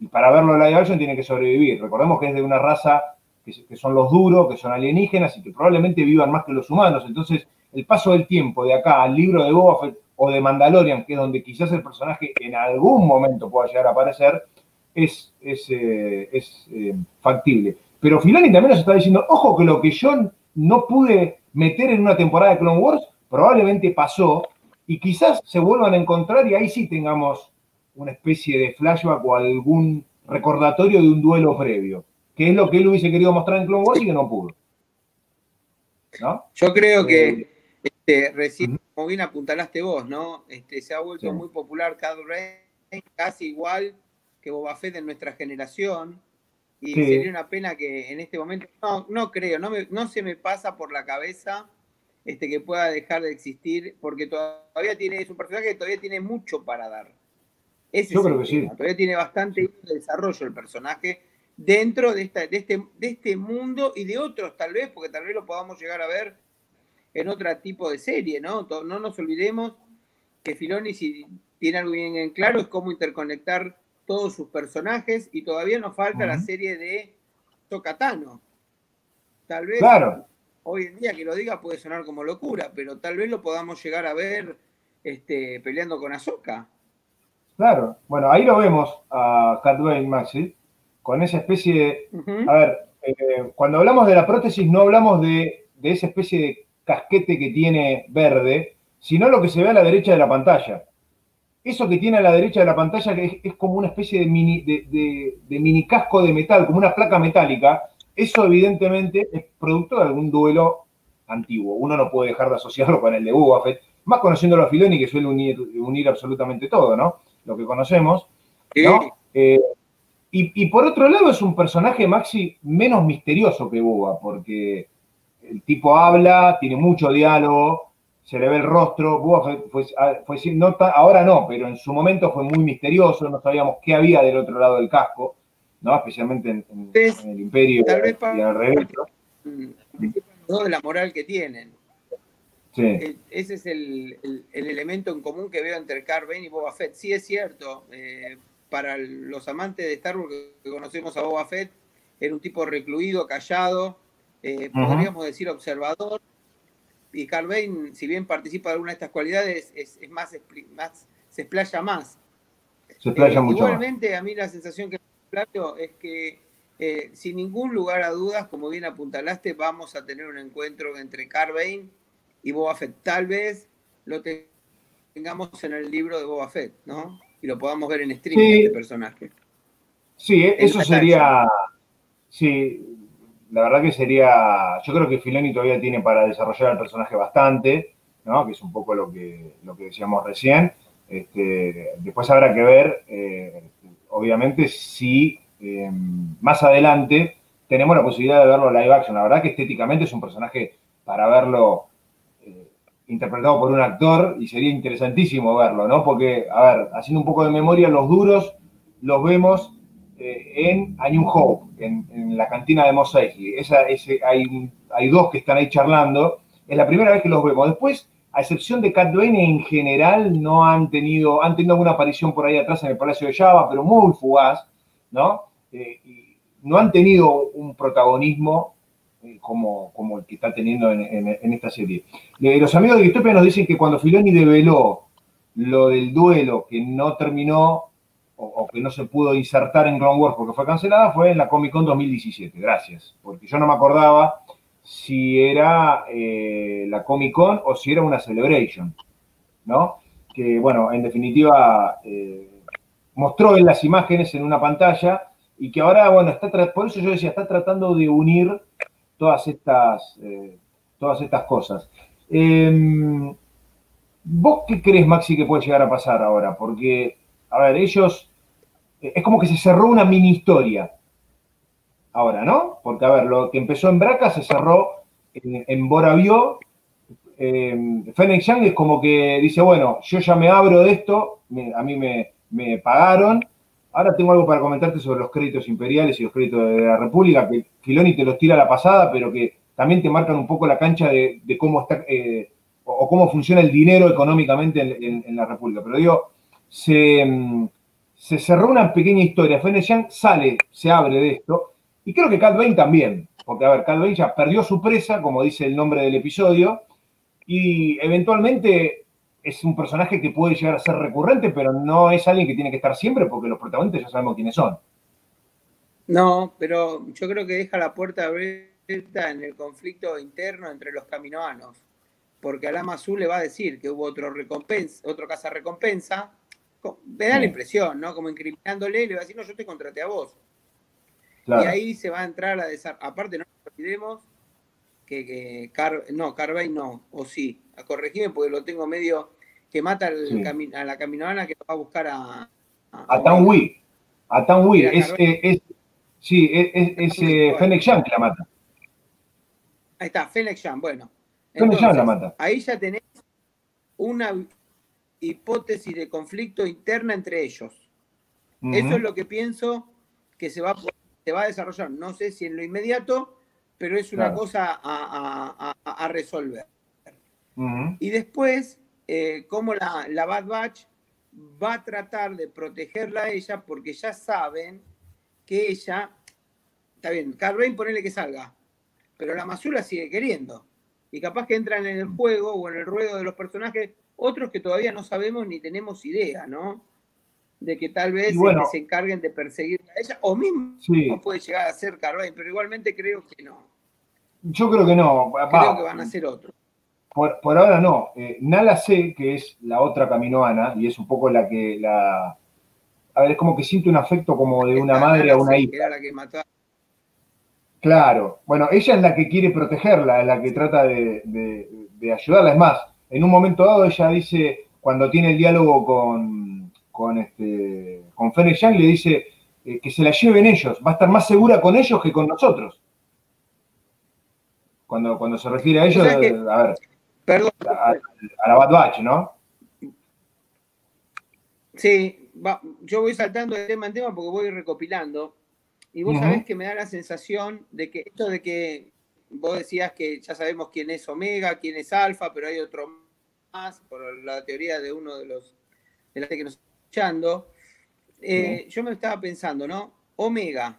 Y para verlo live action tiene que sobrevivir. Recordemos que es de una raza que, son los duros, que son alienígenas y que probablemente vivan más que los humanos. Entonces, el paso del tiempo de acá al libro de Boba Fett o de Mandalorian, que es donde quizás el personaje en algún momento pueda llegar a aparecer, es, es, eh, eh, factible. Pero Filoni también nos está diciendo, ojo que lo que yo no pude meter en una temporada de Clone Wars, probablemente pasó y quizás se vuelvan a encontrar y ahí sí tengamos una especie de flashback o algún recordatorio de un duelo previo, que es lo que él hubiese querido mostrar en Clone Wars y que no pudo. Yo creo que eh, este, recién, como bien apuntalaste vos, ¿no? Este, se ha vuelto muy popular Cad Rey, casi igual que Boba Fett en nuestra generación. Y sería una pena que en este momento, no, no creo, no, no se me pasa por la cabeza este, que pueda dejar de existir, porque todavía tiene, es un personaje que todavía tiene mucho para dar. Yo creo que sí. Todavía tiene bastante desarrollo el personaje dentro de, esta, de, este, de este mundo y de otros tal vez, porque tal vez lo podamos llegar a ver en otro tipo de serie, ¿no? No nos olvidemos que Filoni, si tiene algo bien en claro, es cómo interconectar todos sus personajes y todavía nos falta la serie de Tocatano. Tal vez claro hoy en día que lo diga puede sonar como locura, pero tal vez lo podamos llegar a ver este, peleando con Azoka. Claro, bueno, ahí lo vemos a Catway Maxi, con esa especie de... A ver, eh, cuando hablamos de la prótesis no hablamos de, esa especie de casquete que tiene verde, sino lo que se ve a la derecha de la pantalla. Eso que tiene a la derecha de la pantalla es, es como una especie de mini, de mini casco de metal, como una placa metálica, eso evidentemente es producto de algún duelo antiguo. Uno no puede dejar de asociarlo con el de Boba más conociéndolo a Filoni que suele unir, absolutamente todo, ¿no? Lo que conocemos, ¿no? Eh, y, por otro lado es un personaje, Maxi, menos misterioso que Boba, porque el tipo habla, tiene mucho diálogo, se le ve el rostro. Boba fue, ahora no, pero en su momento fue muy misterioso, no sabíamos qué había del otro lado del casco. ¿no? Especialmente en, el imperio tal vez y al revés. de la moral que tienen. Sí. E, ese es el, elemento en común que veo entre Carven y Boba Fett. Sí es cierto, eh, para los amantes de Star Wars que conocemos a Boba Fett, era un tipo recluido, callado, eh, podríamos decir observador. Y Carven, si bien participa de alguna de estas cualidades, es, más, más, se explaya más. Se explaya eh, mucho Igualmente, a mí la sensación que es que eh, sin ningún lugar a dudas, como bien apuntalaste, vamos a tener un encuentro entre Carvane y Boba Fett. Tal vez lo tengamos en el libro de Boba Fett, ¿no? Y lo podamos ver en streaming este personaje. Sí, eh, eso sería. Sí, la verdad que sería. Yo creo que Filoni todavía tiene para desarrollar el personaje bastante, ¿no? Que es un poco lo que, lo que decíamos recién. Este, después habrá que ver eh, obviamente, si em, más adelante tenemos la posibilidad de verlo live action. La verdad que estéticamente es un personaje para verlo eh, interpretado por un actor y sería interesantísimo verlo, ¿no? Porque, a ver, haciendo un poco de memoria, los duros los vemos eh, en A New Hope, en, la cantina de Mos Esa, ese, hay, hay dos que están ahí charlando. Es la primera vez que los vemos. Después a excepción de Cat en general no han tenido, han tenido alguna aparición por ahí atrás en el Palacio de Java, pero muy fugaz, ¿no? Eh, no han tenido un protagonismo eh, como, como, el que está teniendo en, esta serie. Eh, los amigos de Distopia nos dicen que cuando Filoni develó lo del duelo que no terminó o, que no se pudo insertar en Clone Wars porque fue cancelada, fue en la Comic Con 2017. Gracias, porque yo no me acordaba si era eh, la Comic Con o si era una Celebration, ¿no? que, bueno, en definitiva, eh, mostró en las imágenes en una pantalla y que ahora, bueno, está por eso yo decía, está tratando de unir todas estas, eh, todas estas cosas. Em, ¿Vos qué crees, Maxi, que puede llegar a pasar ahora? Porque, a ver, ellos, es como que se cerró una mini historia ahora, ¿no? Porque, a ver, lo que empezó en Braca se cerró en, en Boravio. Eh, Fennec Young es como que dice, bueno, yo ya me abro de esto, a mí me, me, pagaron. Ahora tengo algo para comentarte sobre los créditos imperiales y los créditos de la República, que Filoni te los tira a la pasada, pero que también te marcan un poco la cancha de, cómo está eh, o, cómo funciona el dinero económicamente en, la República. Pero digo, se, mm, se cerró una pequeña historia. Fennec Young sale, se abre de esto, y creo que Cat Bane también, porque a ver, Cat ya perdió su presa, como dice el nombre del episodio, y eventualmente es un personaje que puede llegar a ser recurrente, pero no es alguien que tiene que estar siempre porque los protagonistas ya sabemos quiénes son. No, pero yo creo que deja la puerta abierta en el conflicto interno entre los caminoanos, porque a Lama Azul le va a decir que hubo otro recompensa, otro caza recompensa, me da la impresión, ¿no? Como incriminándole, le va a decir, no, yo te contraté a vos. Y ahí se va a entrar a desarrollar. Aparte, no nos olvidemos que, que Car... no, Carvey no, o sí, a corregirme porque lo tengo medio que mata a la caminoana que va a buscar a. A, a Tanwi. A Tanwi. Es, es, sí, es, es eh, Fennec que la mata. Ahí está, Fennec Young, bueno. Fennec Young la mata. Ahí ya tenés una hipótesis de conflicto interna entre ellos. Eso es lo que pienso que se va a se va a desarrollar. No sé si en lo inmediato, pero es una cosa a, resolver. Y después, eh, cómo la, la, Bad Batch va a tratar de protegerla a ella porque ya saben que ella, está bien, Carvain ponele que salga, pero la Masula sigue queriendo. Y capaz que entran en el juego o en el ruedo de los personajes otros que todavía no sabemos ni tenemos idea, ¿no? de que tal vez se encarguen de perseguir a ella, o mismo puede llegar a ser Carvajal, pero igualmente creo que no. Yo creo que no. Creo que van a ser otros. Por, ahora no. Eh, Nala C, que es la otra caminoana, y es un poco la que la. A ver, es como que siente un afecto como de una madre a una hija. la que mató Claro. Bueno, ella es la que quiere protegerla, es la que trata de, de ayudarla. Es más, en un momento dado ella dice, cuando tiene el diálogo con, con, este, con Fennec Young le dice eh, que se la lleven ellos, va a estar más segura con ellos que con nosotros. Cuando, cuando se refiere a ellos, a ver, perdón, a, la Bad Batch, ¿no? Sí, yo voy saltando de tema en tema porque voy recopilando. Y vos sabés que me da la sensación de que esto de que vos decías que ya sabemos quién es Omega, quién es Alfa, pero hay otro más, por la teoría de uno de los de la que nos eh, yo me estaba pensando, ¿no? Omega,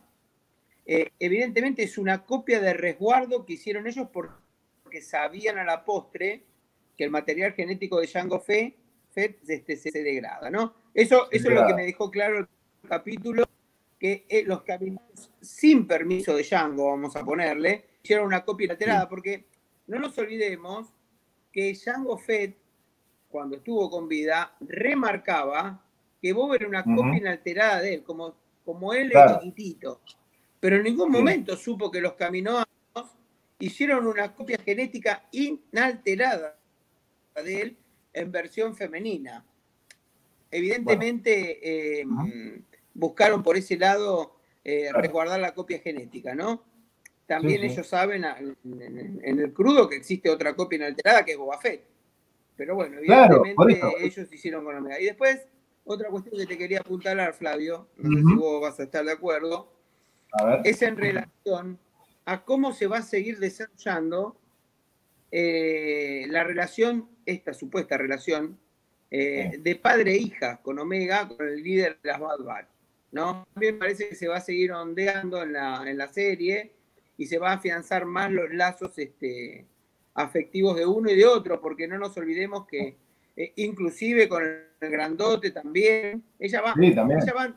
eh, evidentemente es una copia de resguardo que hicieron ellos porque sabían a la postre que el material genético de Django Fett, este, se, degrada, ¿no? Eso, eso es lo que me dejó claro el capítulo, que eh, los caminos sin permiso de Django, vamos a ponerle, hicieron una copia alterada, porque no nos olvidemos que Django Fett, cuando estuvo con vida, remarcaba que Bob era una copia inalterada de él, como, como él es chiquitito. Pero en ningún momento supo que los caminoanos hicieron una copia genética inalterada de él en versión femenina. Evidentemente eh, buscaron por ese lado eh, resguardar la copia genética, ¿no? También ellos saben en, el crudo que existe otra copia inalterada que es Boba Fett. Pero bueno, evidentemente ellos hicieron con Omega. Y después otra cuestión que te quería apuntalar, Flavio, no sé si vos vas a estar de acuerdo, es en relación a cómo se va a seguir desarrollando eh, la relación, esta supuesta relación, eh, de padre e hija con Omega, con el líder de las Bad Batch. ¿no? También parece que se va a seguir ondeando en la, en la serie y se va a afianzar más los lazos este, afectivos de uno y de otro, porque no nos olvidemos que eh, inclusive con el grandote también. Ella va,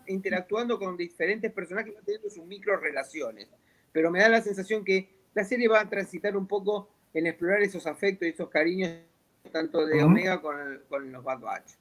interactuando con diferentes personajes, teniendo sus micro relaciones. Pero me da la sensación que la serie va a transitar un poco en explorar esos afectos y esos cariños, tanto de Omega con, los Bad Batch.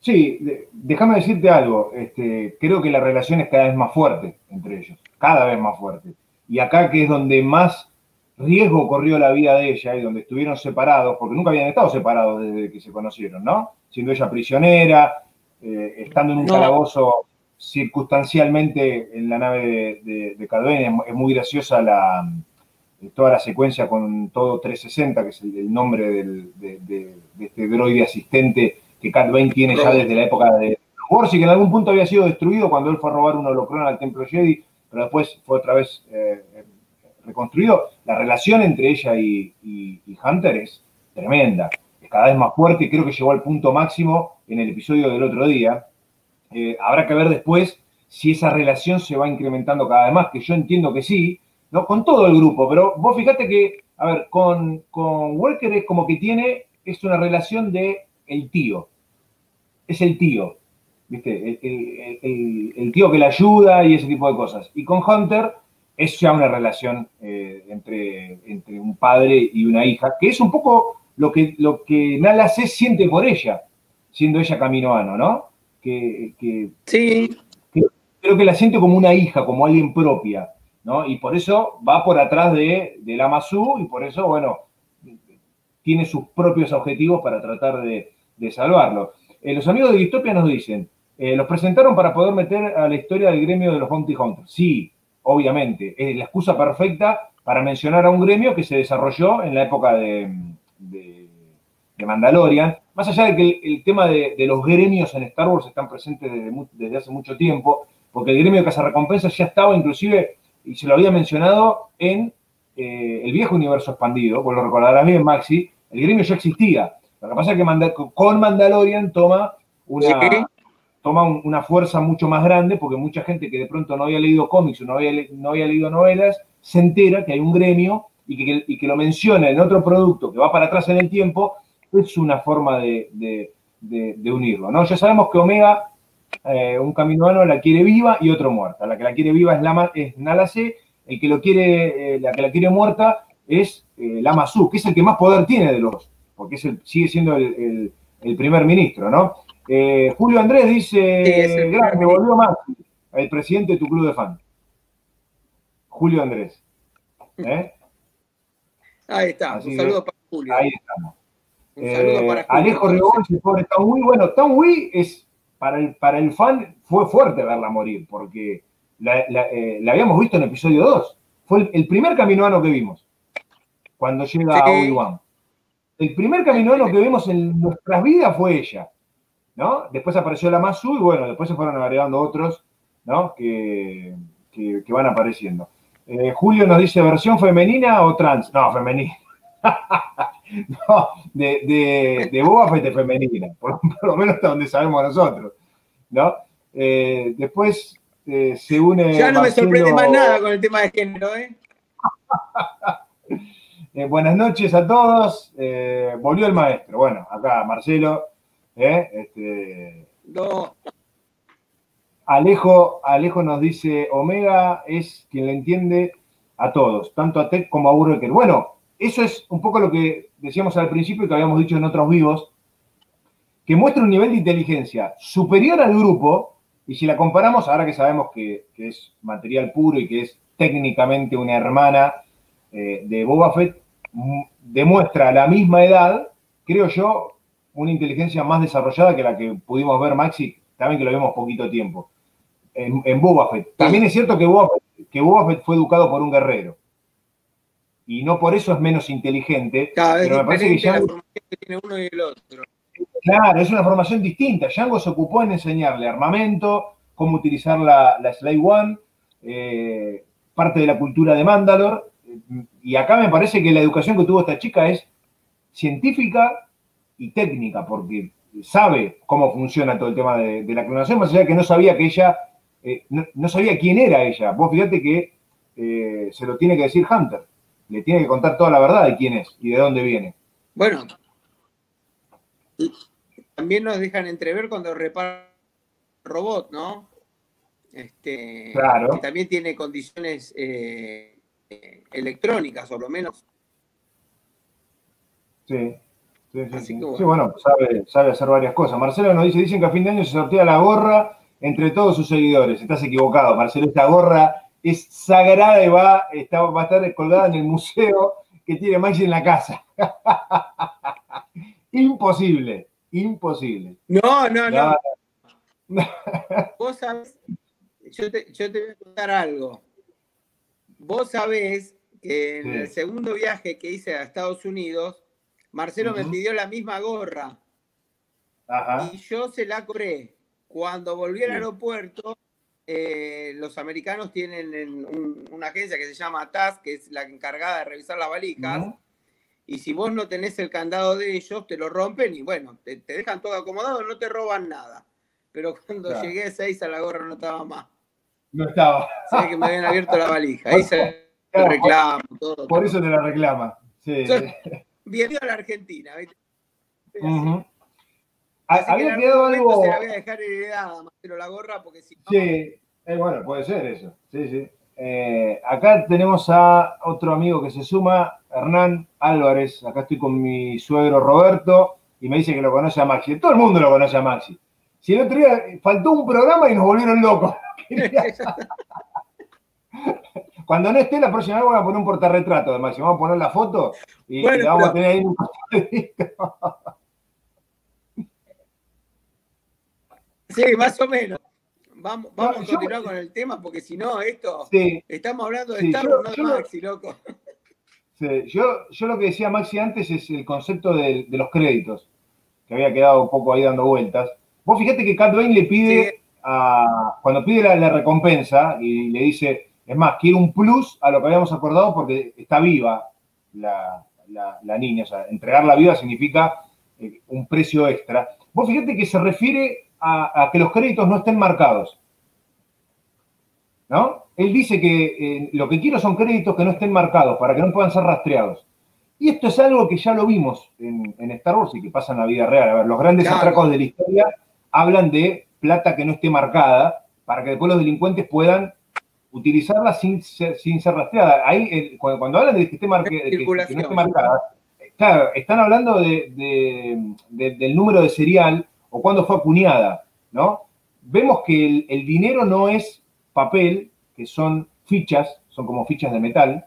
Sí, déjame decirte algo. Este, creo que la relación es cada vez más fuerte entre ellos, cada vez más fuerte. Y acá que es donde más riesgo corrió la vida de ella y donde estuvieron separados, porque nunca habían estado separados desde que se conocieron, ¿no? Siendo ella prisionera, eh, estando en un calabozo circunstancialmente en la nave de, de, es, muy graciosa la, toda la secuencia con todo 360, que es el, nombre de, este droide asistente que Cat Bane tiene ya desde la época de Warsi, que en algún punto había sido destruido cuando él fue a robar un holocrón al Templo Jedi, pero después fue otra vez eh, reconstruido. La relación entre ella y, Hunter es tremenda, es cada vez más fuerte y creo que llegó al punto máximo en el episodio del otro día. Eh, habrá que ver después si esa relación se va incrementando cada vez más, que yo entiendo que sí, ¿no? Con todo el grupo, pero vos fíjate que, a ver, con, con Walker es como que tiene, es una relación de el tío. Es el tío, ¿viste? El, tío que le ayuda y ese tipo de cosas. Y con Hunter es ya una relación eh, entre, entre un padre y una hija, que es un poco lo que, lo que Nala C siente por ella, siendo ella caminoano, ¿no? Que, sí. creo que la siente como una hija, como alguien propia. Y por eso va por atrás de, de la y por eso, bueno, tiene sus propios objetivos para tratar de, salvarlo. Eh, los amigos de Distopia nos dicen, eh, los presentaron para poder meter a la historia del gremio de los Bounty Hunters. Sí, obviamente, es la excusa perfecta para mencionar a un gremio que se desarrolló en la época de, Mandalorian. Más allá de que el, tema de, los gremios en Star Wars están presentes desde, desde hace mucho tiempo, porque el gremio de Cazarrecompensas ya estaba inclusive y se lo había mencionado en eh, el viejo universo expandido, pues lo recordarás bien, Maxi, el gremio ya existía. Lo que pasa es que con Mandalorian toma una, toma una fuerza mucho más grande, porque mucha gente que de pronto no había leído cómics o no había, no había leído novelas, se entera que hay un gremio y que, y que, lo menciona en otro producto que va para atrás en el tiempo, es una forma de, de unirlo. ¿no? Ya sabemos que Omega eh, un caminoano la quiere viva y otro muerta. La que la quiere viva es, Lama, es Nalase, el que lo quiere, eh, la que la quiere muerta es eh, Lama que es el que más poder tiene de los, porque es el, sigue siendo el, primer ministro, ¿no? Julio Andrés dice, sí, me volvió más el presidente de tu club de fans. Julio Andrés. Ahí está, un saludo para Julio. Ahí estamos. Un saludo para Julio. Alejo Rebón, pobre muy bueno. muy es para el, para el fan fue fuerte verla morir, porque la, eh, habíamos visto en episodio 2. Fue el, primer caminoano que vimos cuando llega a Obi-Wan. El primer caminoano que vimos en nuestras vidas fue ella. ¿No? Después apareció la Masu y bueno, después se fueron agregando otros ¿no? que, van apareciendo. Eh, Julio nos dice, ¿versión femenina o trans? No, femenina. no, de, de, de Boba Fett femenina, por, lo menos hasta donde sabemos nosotros, ¿no? Eh, después eh, se une... Ya no me sorprende más nada con el tema de género, eh buenas noches a todos. volvió el maestro. Bueno, acá Marcelo. Este, no. Alejo, Alejo nos dice, Omega es quien le entiende a todos, tanto a Tech como a Burger. Bueno, eso es un poco lo que decíamos al principio y que habíamos dicho en otros vivos, que muestra un nivel de inteligencia superior al grupo, y si la comparamos, ahora que sabemos que, es material puro y que es técnicamente una hermana eh, de Boba Fett, mm, demuestra la misma edad, creo yo, una inteligencia más desarrollada que la que pudimos ver Maxi, también que lo vimos poquito tiempo, en, Boba Fett. También es cierto que que Boba Fett fue educado por un guerrero y no por eso es menos inteligente. pero me parece que Django, tiene uno y el otro. Claro, es una formación distinta. Django se ocupó en enseñarle armamento, cómo utilizar la, la Slave One, eh, parte de la cultura de Mandalore. Y acá me parece que la educación que tuvo esta chica es científica y técnica, porque sabe cómo funciona todo el tema de, la clonación, más allá de que no sabía que ella, eh, no, sabía quién era ella. Vos fíjate que eh, se lo tiene que decir Hunter le tiene que contar toda la verdad de quién es y de dónde viene. Bueno, también nos dejan entrever cuando repara el robot, ¿no? Este, claro. también tiene condiciones eh, electrónicas, o lo menos. Sí, Sí, bueno, sabe, hacer varias cosas. Marcelo nos dice, dicen que a fin de año se sortea la gorra entre todos sus seguidores. Estás equivocado, Marcelo, esta gorra es sagrada y va, está, va a estar colgada en el museo que tiene Maxi en la casa. imposible, imposible. No, no, no. Vos sabés, yo te, yo te voy a contar algo. Vos sabés que en el segundo viaje que hice a Estados Unidos, Marcelo me pidió la misma gorra. Y yo se la cobré. Cuando volví al aeropuerto, eh, los americanos tienen una agencia que se llama TAS, que es la encargada de revisar las valijas. Y si vos no tenés el candado de ellos, te lo rompen y bueno, te, dejan todo acomodado, no te roban nada. Pero cuando llegué a 6 a la gorra no estaba más. No estaba. Sé que me habían abierto la valija. Ahí se reclama. Todo, por eso te la reclama. Sí. Bienvenido a la Argentina. Había quedado algo. Se la voy a dejar heredada, Marcelo, la gorra, porque si no. Sí, eh, bueno, puede ser eso. Sí, sí. Eh, acá tenemos a otro amigo que se suma, Hernán Álvarez. Acá estoy con mi suegro Roberto y me dice que lo conoce a Maxi. Todo el mundo lo conoce a Maxi. Si el otro día faltó un programa y nos volvieron locos. Cuando no esté, la próxima vez voy a poner un portarretrato de Maxi. Vamos a poner la foto y, vamos a tener ahí un Sí, más o menos. Vamos, vamos a continuar con el tema porque si no, esto. Estamos hablando de Star no de Maxi, loco. yo, yo lo que decía Maxi antes es el concepto de, los créditos, que había quedado un poco ahí dando vueltas. Vos fíjate que Cat Bain le pide a. Cuando pide la, recompensa y le dice, es más, quiero un plus a lo que habíamos acordado porque está viva la, niña. O sea, entregarla viva significa eh, un precio extra. Vos fíjate que se refiere a, que los créditos no estén marcados. ¿No? Él dice que eh, lo que quiero son créditos que no estén marcados para que no puedan ser rastreados. Y esto es algo que ya lo vimos en, Star Wars y que pasa en la vida real. A ver, los grandes atracos de la historia hablan de plata que no esté marcada para que después los delincuentes puedan utilizarla sin ser, sin ser rastreada. Ahí, cuando, hablan de que, esté que, no esté marcada, claro, están hablando del número de serial o cuando fue acuñada, ¿no? Vemos que el, dinero no es papel, que son fichas, son como fichas de metal,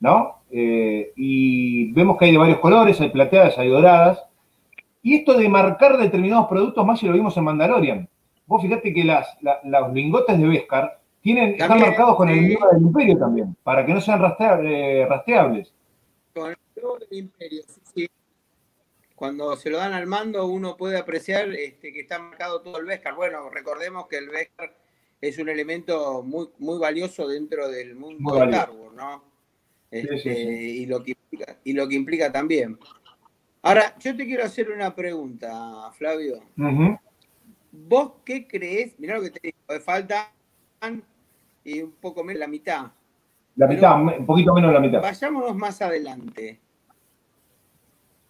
¿no? Eh, y vemos que hay de varios colores, hay plateadas, hay doradas. Y esto de marcar determinados productos, más si lo vimos en Mandalorian. Vos fíjate que las, los lingotes de Beskar tienen, están marcados con el número del imperio también, para que no sean eh, rastreables. Con el logo del imperio, sí, sí cuando se lo dan al mando uno puede apreciar este, que está marcado todo el Beskar. Bueno, recordemos que el Beskar es un elemento muy, muy valioso dentro del mundo de Star Wars, ¿no? Este, y, lo que implica, y lo que implica también. Ahora, yo te quiero hacer una pregunta, Flavio. ¿Vos qué crees? Mirá lo que te digo, falta y un poco menos la mitad. La mitad, un poquito menos la mitad. Vayámonos más adelante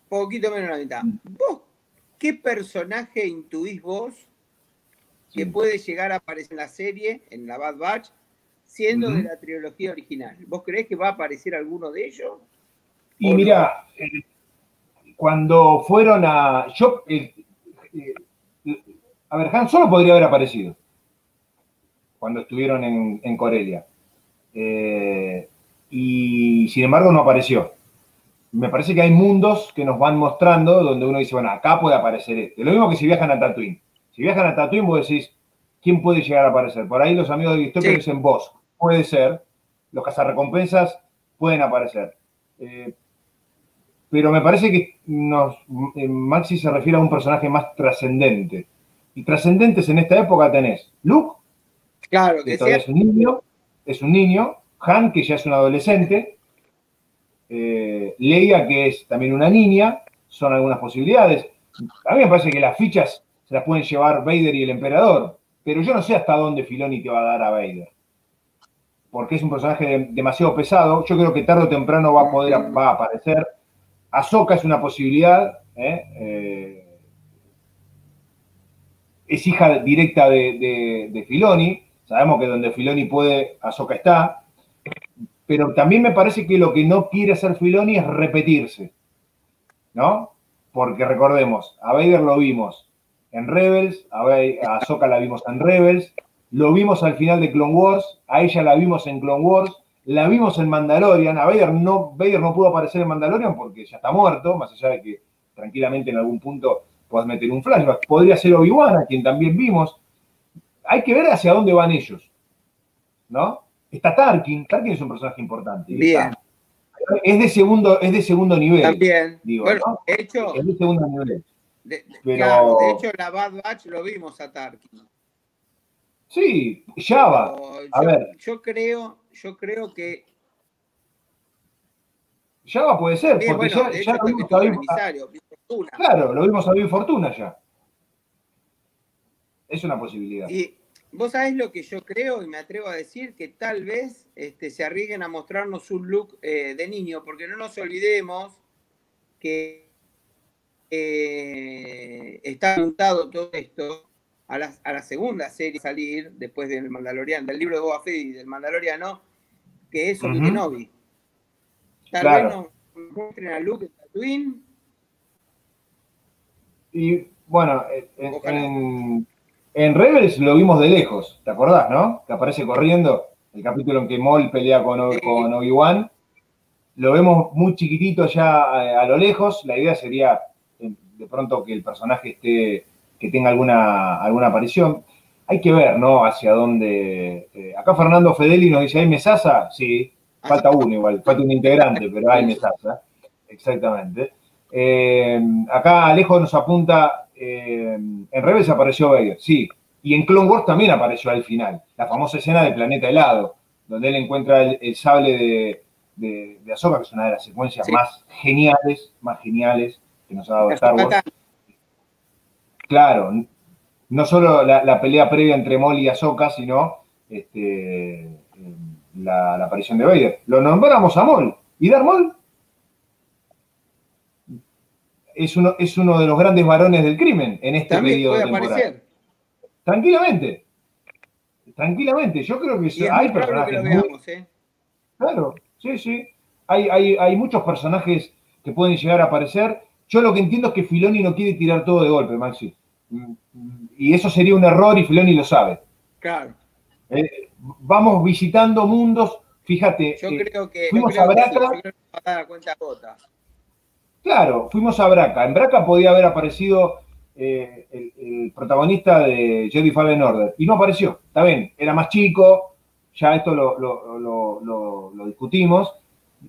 poquito menos la mitad. Mm. ¿Vos qué personaje intuís vos que puede llegar a aparecer en la serie, en la Bad Batch, siendo de la trilogía original? ¿Vos creés que va a aparecer alguno de ellos? Y mira, eh, cuando fueron a. Yo, eh, eh, a ver, Han solo podría haber aparecido cuando estuvieron en, en Corelia. y sin embargo no apareció me parece que hay mundos que nos van mostrando donde uno dice, bueno, acá puede aparecer este. Lo mismo que si viajan a Tatooine. Si viajan a Tatooine, vos decís, ¿quién puede llegar a aparecer? Por ahí los amigos de Distopia dicen vos. Puede ser. Los cazarrecompensas pueden aparecer. Eh, pero me parece que nos, eh, Maxi se refiere a un personaje más trascendente. Y trascendentes en esta época tenés Luke, claro, que, todavía es un niño, es un niño, Han, que ya es un adolescente, eh, Leia, que es también una niña, son algunas posibilidades. A mí me parece que las fichas se las pueden llevar Vader y el emperador, pero yo no sé hasta dónde Filoni te va a dar a Vader. Porque es un personaje demasiado pesado. Yo creo que tarde o temprano va a poder va a aparecer. Ahsoka es una posibilidad. ¿eh? Eh, es hija directa de, de Filoni. Sabemos que donde Filoni puede, Ahsoka está pero también me parece que lo que no quiere hacer Filoni es repetirse, ¿no? porque recordemos, a Vader lo vimos en Rebels, a, la vimos en Rebels, lo vimos al final de Clone Wars, a ella la vimos en Clone Wars, la vimos en Mandalorian, a Vader no, Vader no pudo aparecer en Mandalorian porque ya está muerto, más allá de que tranquilamente en algún punto puedas meter un flashback. Podría ser Obi-Wan, a quien también vimos. Hay que ver hacia dónde van ellos. ¿No? Está Tarkin. Tarkin es un personaje importante. Bien. Es de segundo, es de segundo nivel. También. bueno, de hecho. Es de segundo nivel. De, claro, de hecho, la Bad Batch lo vimos a Tarkin. Sí, Java. a ver. Yo creo, yo creo que Java puede ser, porque ya, ya lo vimos a Fortuna. Claro, lo vimos a Fortuna ya. Es una posibilidad. Y vos sabés lo que yo creo y me atrevo a decir, que tal vez este, se arriesguen a mostrarnos un look eh, de niño, porque no nos olvidemos que eh, está montado todo esto a la, segunda serie salir después del Mandalorian, del libro de Boba Fett y del Mandaloriano, que es Obi Kenobi. Tal vez nos muestren a Luke en Tatooine. Y bueno, en, en, Rebels lo vimos de lejos, ¿te acordás, no? Que aparece corriendo, el capítulo en que Maul pelea con, con Obi-Wan. Lo vemos muy chiquitito ya a, a, lo lejos. La idea sería eh, de pronto que el personaje esté, que tenga alguna, alguna aparición. Hay que ver, ¿no? Hacia dónde. Eh, acá Fernando Fedeli nos dice: ¿hay Mesasa? Sí, falta uno igual, falta un integrante, pero hay Mesasa. Exactamente. Eh, acá Alejo nos apunta: eh, en Rebels apareció Vader, sí. Y en Clone Wars también apareció al final, la famosa escena del planeta helado, donde él encuentra el, sable de, de, que es una de las secuencias más geniales, más geniales que nos ha dado Star Wars. Claro, no solo la, pelea previa entre Maul y Ahsoka, sino este, la, aparición de Vader. Lo nombramos a Maul. ¿Y Darth Maul? Es uno, es uno de los grandes varones del crimen en este periodo temporal. Tranquilamente. Tranquilamente. Yo creo que hay personajes. ¿eh? Claro, sí, sí. Hay, hay, hay muchos personajes que pueden llegar a aparecer yo lo que entiendo es que Filoni no quiere tirar todo de golpe, Maxi. Y eso sería un error y Filoni lo sabe. Claro. Eh, vamos visitando mundos. Fíjate, yo eh, creo que, fuimos a Braca. Claro, fuimos a Braca. En Braca podía haber aparecido eh, el, protagonista de Jedi Fallen Order y no apareció. Está bien, era más chico, ya esto lo, discutimos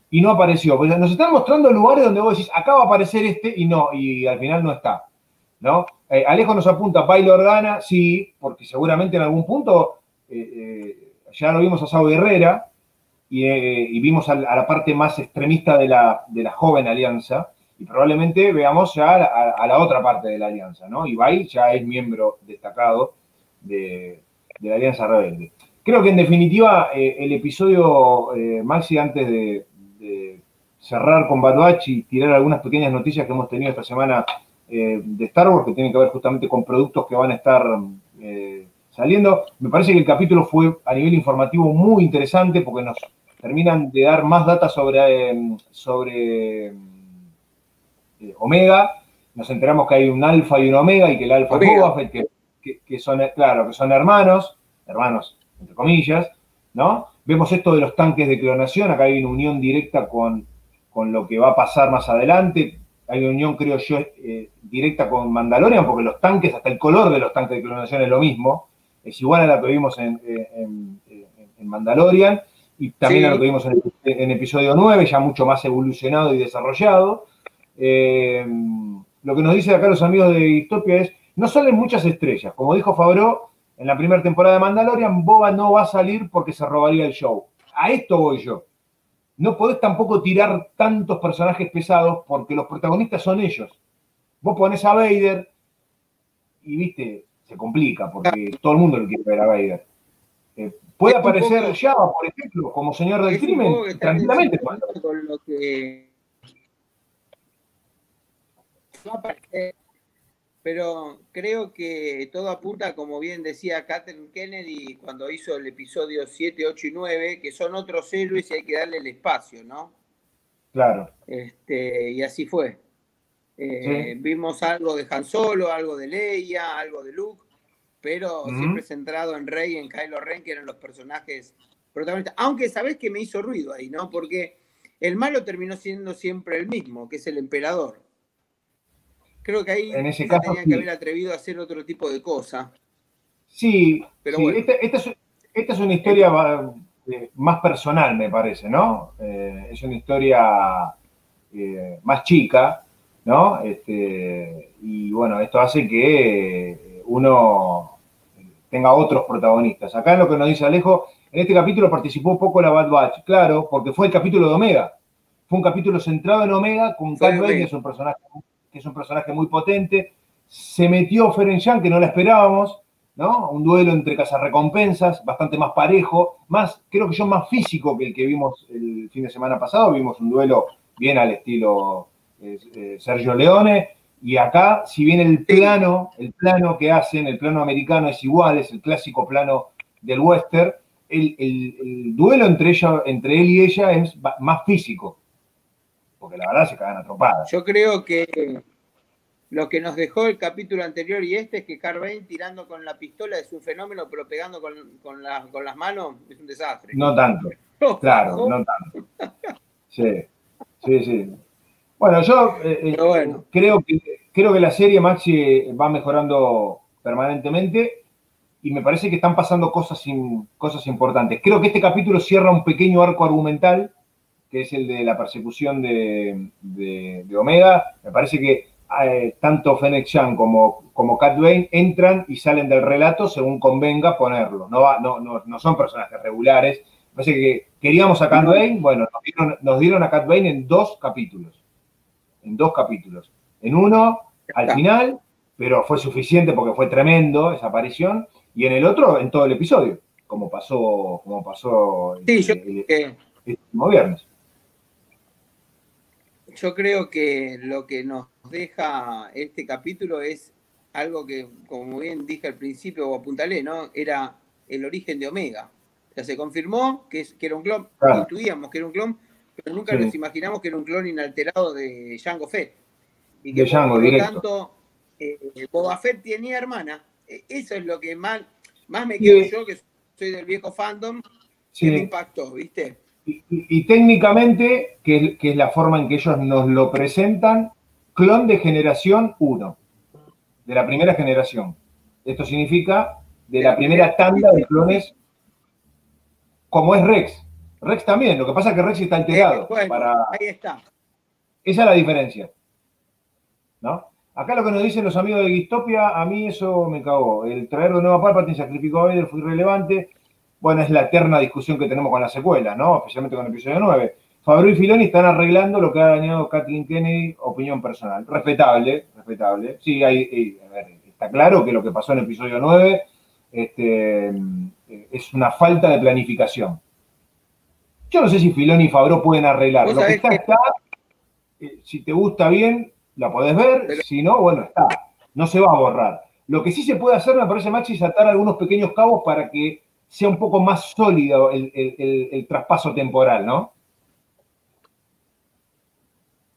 y no apareció. Pues nos están mostrando lugares donde vos decís, acá va a aparecer este y no, y al final no está. ¿no? Eh, Alejo nos apunta, Bailo Organa, sí, porque seguramente en algún punto eh, ya lo vimos a Sao Herrera y, vimos a, la parte más extremista de la, joven alianza y probablemente veamos ya a, la otra parte de la alianza, ¿no? Ibai ya es miembro destacado de, la Alianza Rebelde. Creo que en definitiva el episodio, Maxi, antes de, cerrar con Bad y tirar algunas pequeñas noticias que hemos tenido esta semana eh, de Star Wars que tienen que ver justamente con productos que van a estar eh, saliendo. Me parece que el capítulo fue a nivel informativo muy interesante porque nos terminan de dar más datos sobre, sobre eh, Omega. Nos enteramos que hay un alfa y un omega y que el alfa es Boba que, que, son, claro, que son hermanos, hermanos entre comillas, ¿no? Vemos esto de los tanques de clonación, acá hay una unión directa con con lo que va a pasar más adelante. Hay una unión, creo yo, eh, directa con Mandalorian, porque los tanques, hasta el color de los tanques de clonación es lo mismo. Es igual a la que vimos en, Mandalorian y también a lo que vimos en, episodio 9, ya mucho más evolucionado y desarrollado. Eh, lo que nos dicen acá los amigos de Distopia es, no salen muchas estrellas. Como dijo Fabro en la primera temporada de Mandalorian, Boba no va a salir porque se robaría el show. A esto voy yo no podés tampoco tirar tantos personajes pesados porque los protagonistas son ellos. Vos pones a Vader y, viste, se complica porque todo el mundo lo quiere ver a Vader. Eh, puede aparecer Java, por ejemplo, como señor del crimen, tranquilamente. Con lo que pero creo que todo apunta, como bien decía Catherine Kennedy cuando hizo el episodio 7, 8 y 9, que son otros héroes y hay que darle el espacio, ¿no? Claro. Este, y así fue. Eh, vimos algo de Han Solo, algo de Leia, algo de Luke, pero siempre centrado en Rey y en Kylo Ren, que eran los personajes protagonistas. Aunque sabes que me hizo ruido ahí, ¿no? Porque el malo terminó siendo siempre el mismo, que es el emperador. Creo que ahí en ese caso, que haber atrevido a hacer otro tipo de cosa. Sí, pero bueno. esta, es, una historia eh, más personal, me parece, ¿no? Eh, es una historia eh, más chica, ¿no? Este, y bueno, esto hace que uno tenga otros protagonistas. Acá en lo que nos dice Alejo, en este capítulo participó un poco la Bad Batch, claro, porque fue el capítulo de Omega. Fue un capítulo centrado en Omega con Cal que es un personaje, que es un personaje muy potente. Se metió Feren que no la esperábamos, ¿no? Un duelo entre cazarrecompensas, bastante más parejo, más, creo que yo más físico que el que vimos el fin de semana pasado. Vimos un duelo bien al estilo eh, eh, Sergio Leone. Y acá, si bien el plano, el plano que hacen, el plano americano es igual, es el clásico plano del western, el, duelo entre, ella, entre él y ella es más físico. Porque la verdad se cagan atropadas. Yo creo que lo que nos dejó el capítulo anterior y este es que Carvain tirando con la pistola es un fenómeno, pero pegando con, con, las manos es un desastre. No tanto. Claro, no tanto. Sí, sí, sí. Bueno, yo eh, eh, Creo, que, creo que la serie Maxi va mejorando permanentemente y me parece que están pasando cosas, cosas importantes. Creo que este capítulo cierra un pequeño arco argumental, que es el de la persecución de, Omega. Me parece que eh, tanto Fennec Chan como, como Cat Bane entran y salen del relato según convenga ponerlo. No, no, no, son personajes regulares. Me parece que queríamos a Cat Bane, bueno, nos dieron, a Cat Bane en dos capítulos. En dos capítulos. En uno, al final, pero fue suficiente porque fue tremendo esa aparición y en el otro en todo el episodio, como pasó, como pasó sí, yo, el, último viernes. Yo creo que lo que nos deja este capítulo es algo que, como bien dije al principio o apuntalé, ¿no? Era el origen de Omega. O sea, se confirmó que, que era un clon, intuíamos que era un clon, pero nunca nos imaginamos que era un clon inalterado de Jango Fett. Y que de Jango, por lo tanto, eh, Boba Fett tenía hermana, e, eso es lo que más, más me quedo yo, que soy del viejo fandom, que me impactó, ¿viste? Y, técnicamente, que, es la forma en que ellos nos lo presentan, clon de generación 1, de la primera generación. Esto significa de la primera tanda de clones, como es Rex. Rex también, lo que pasa es que Rex está alterado. Eh, ahí está. Esa es la diferencia. ¿No? Acá lo que nos dicen los amigos de Gistopia, a mí eso me cagó. El traer de nuevo a Palpatine sacrificó a Vader fue irrelevante. Bueno, es la eterna discusión que tenemos con la secuela, ¿no? Especialmente con el episodio 9. Fabio y Filoni están arreglando lo que ha dañado Kathleen Kennedy, opinión personal. Respetable, respetable. Sí, hay, a ver, está claro que lo que pasó en el episodio 9 este, es una falta de planificación. Yo no sé si Filoni y Fabro pueden arreglar. Lo que está, está. Eh, si te gusta bien, la podés ver, si no, bueno, está. No se va a borrar. Lo que sí se puede hacer, me parece, Maxi, es atar algunos pequeños cabos para que sea un poco más sólido el, traspaso temporal, ¿no?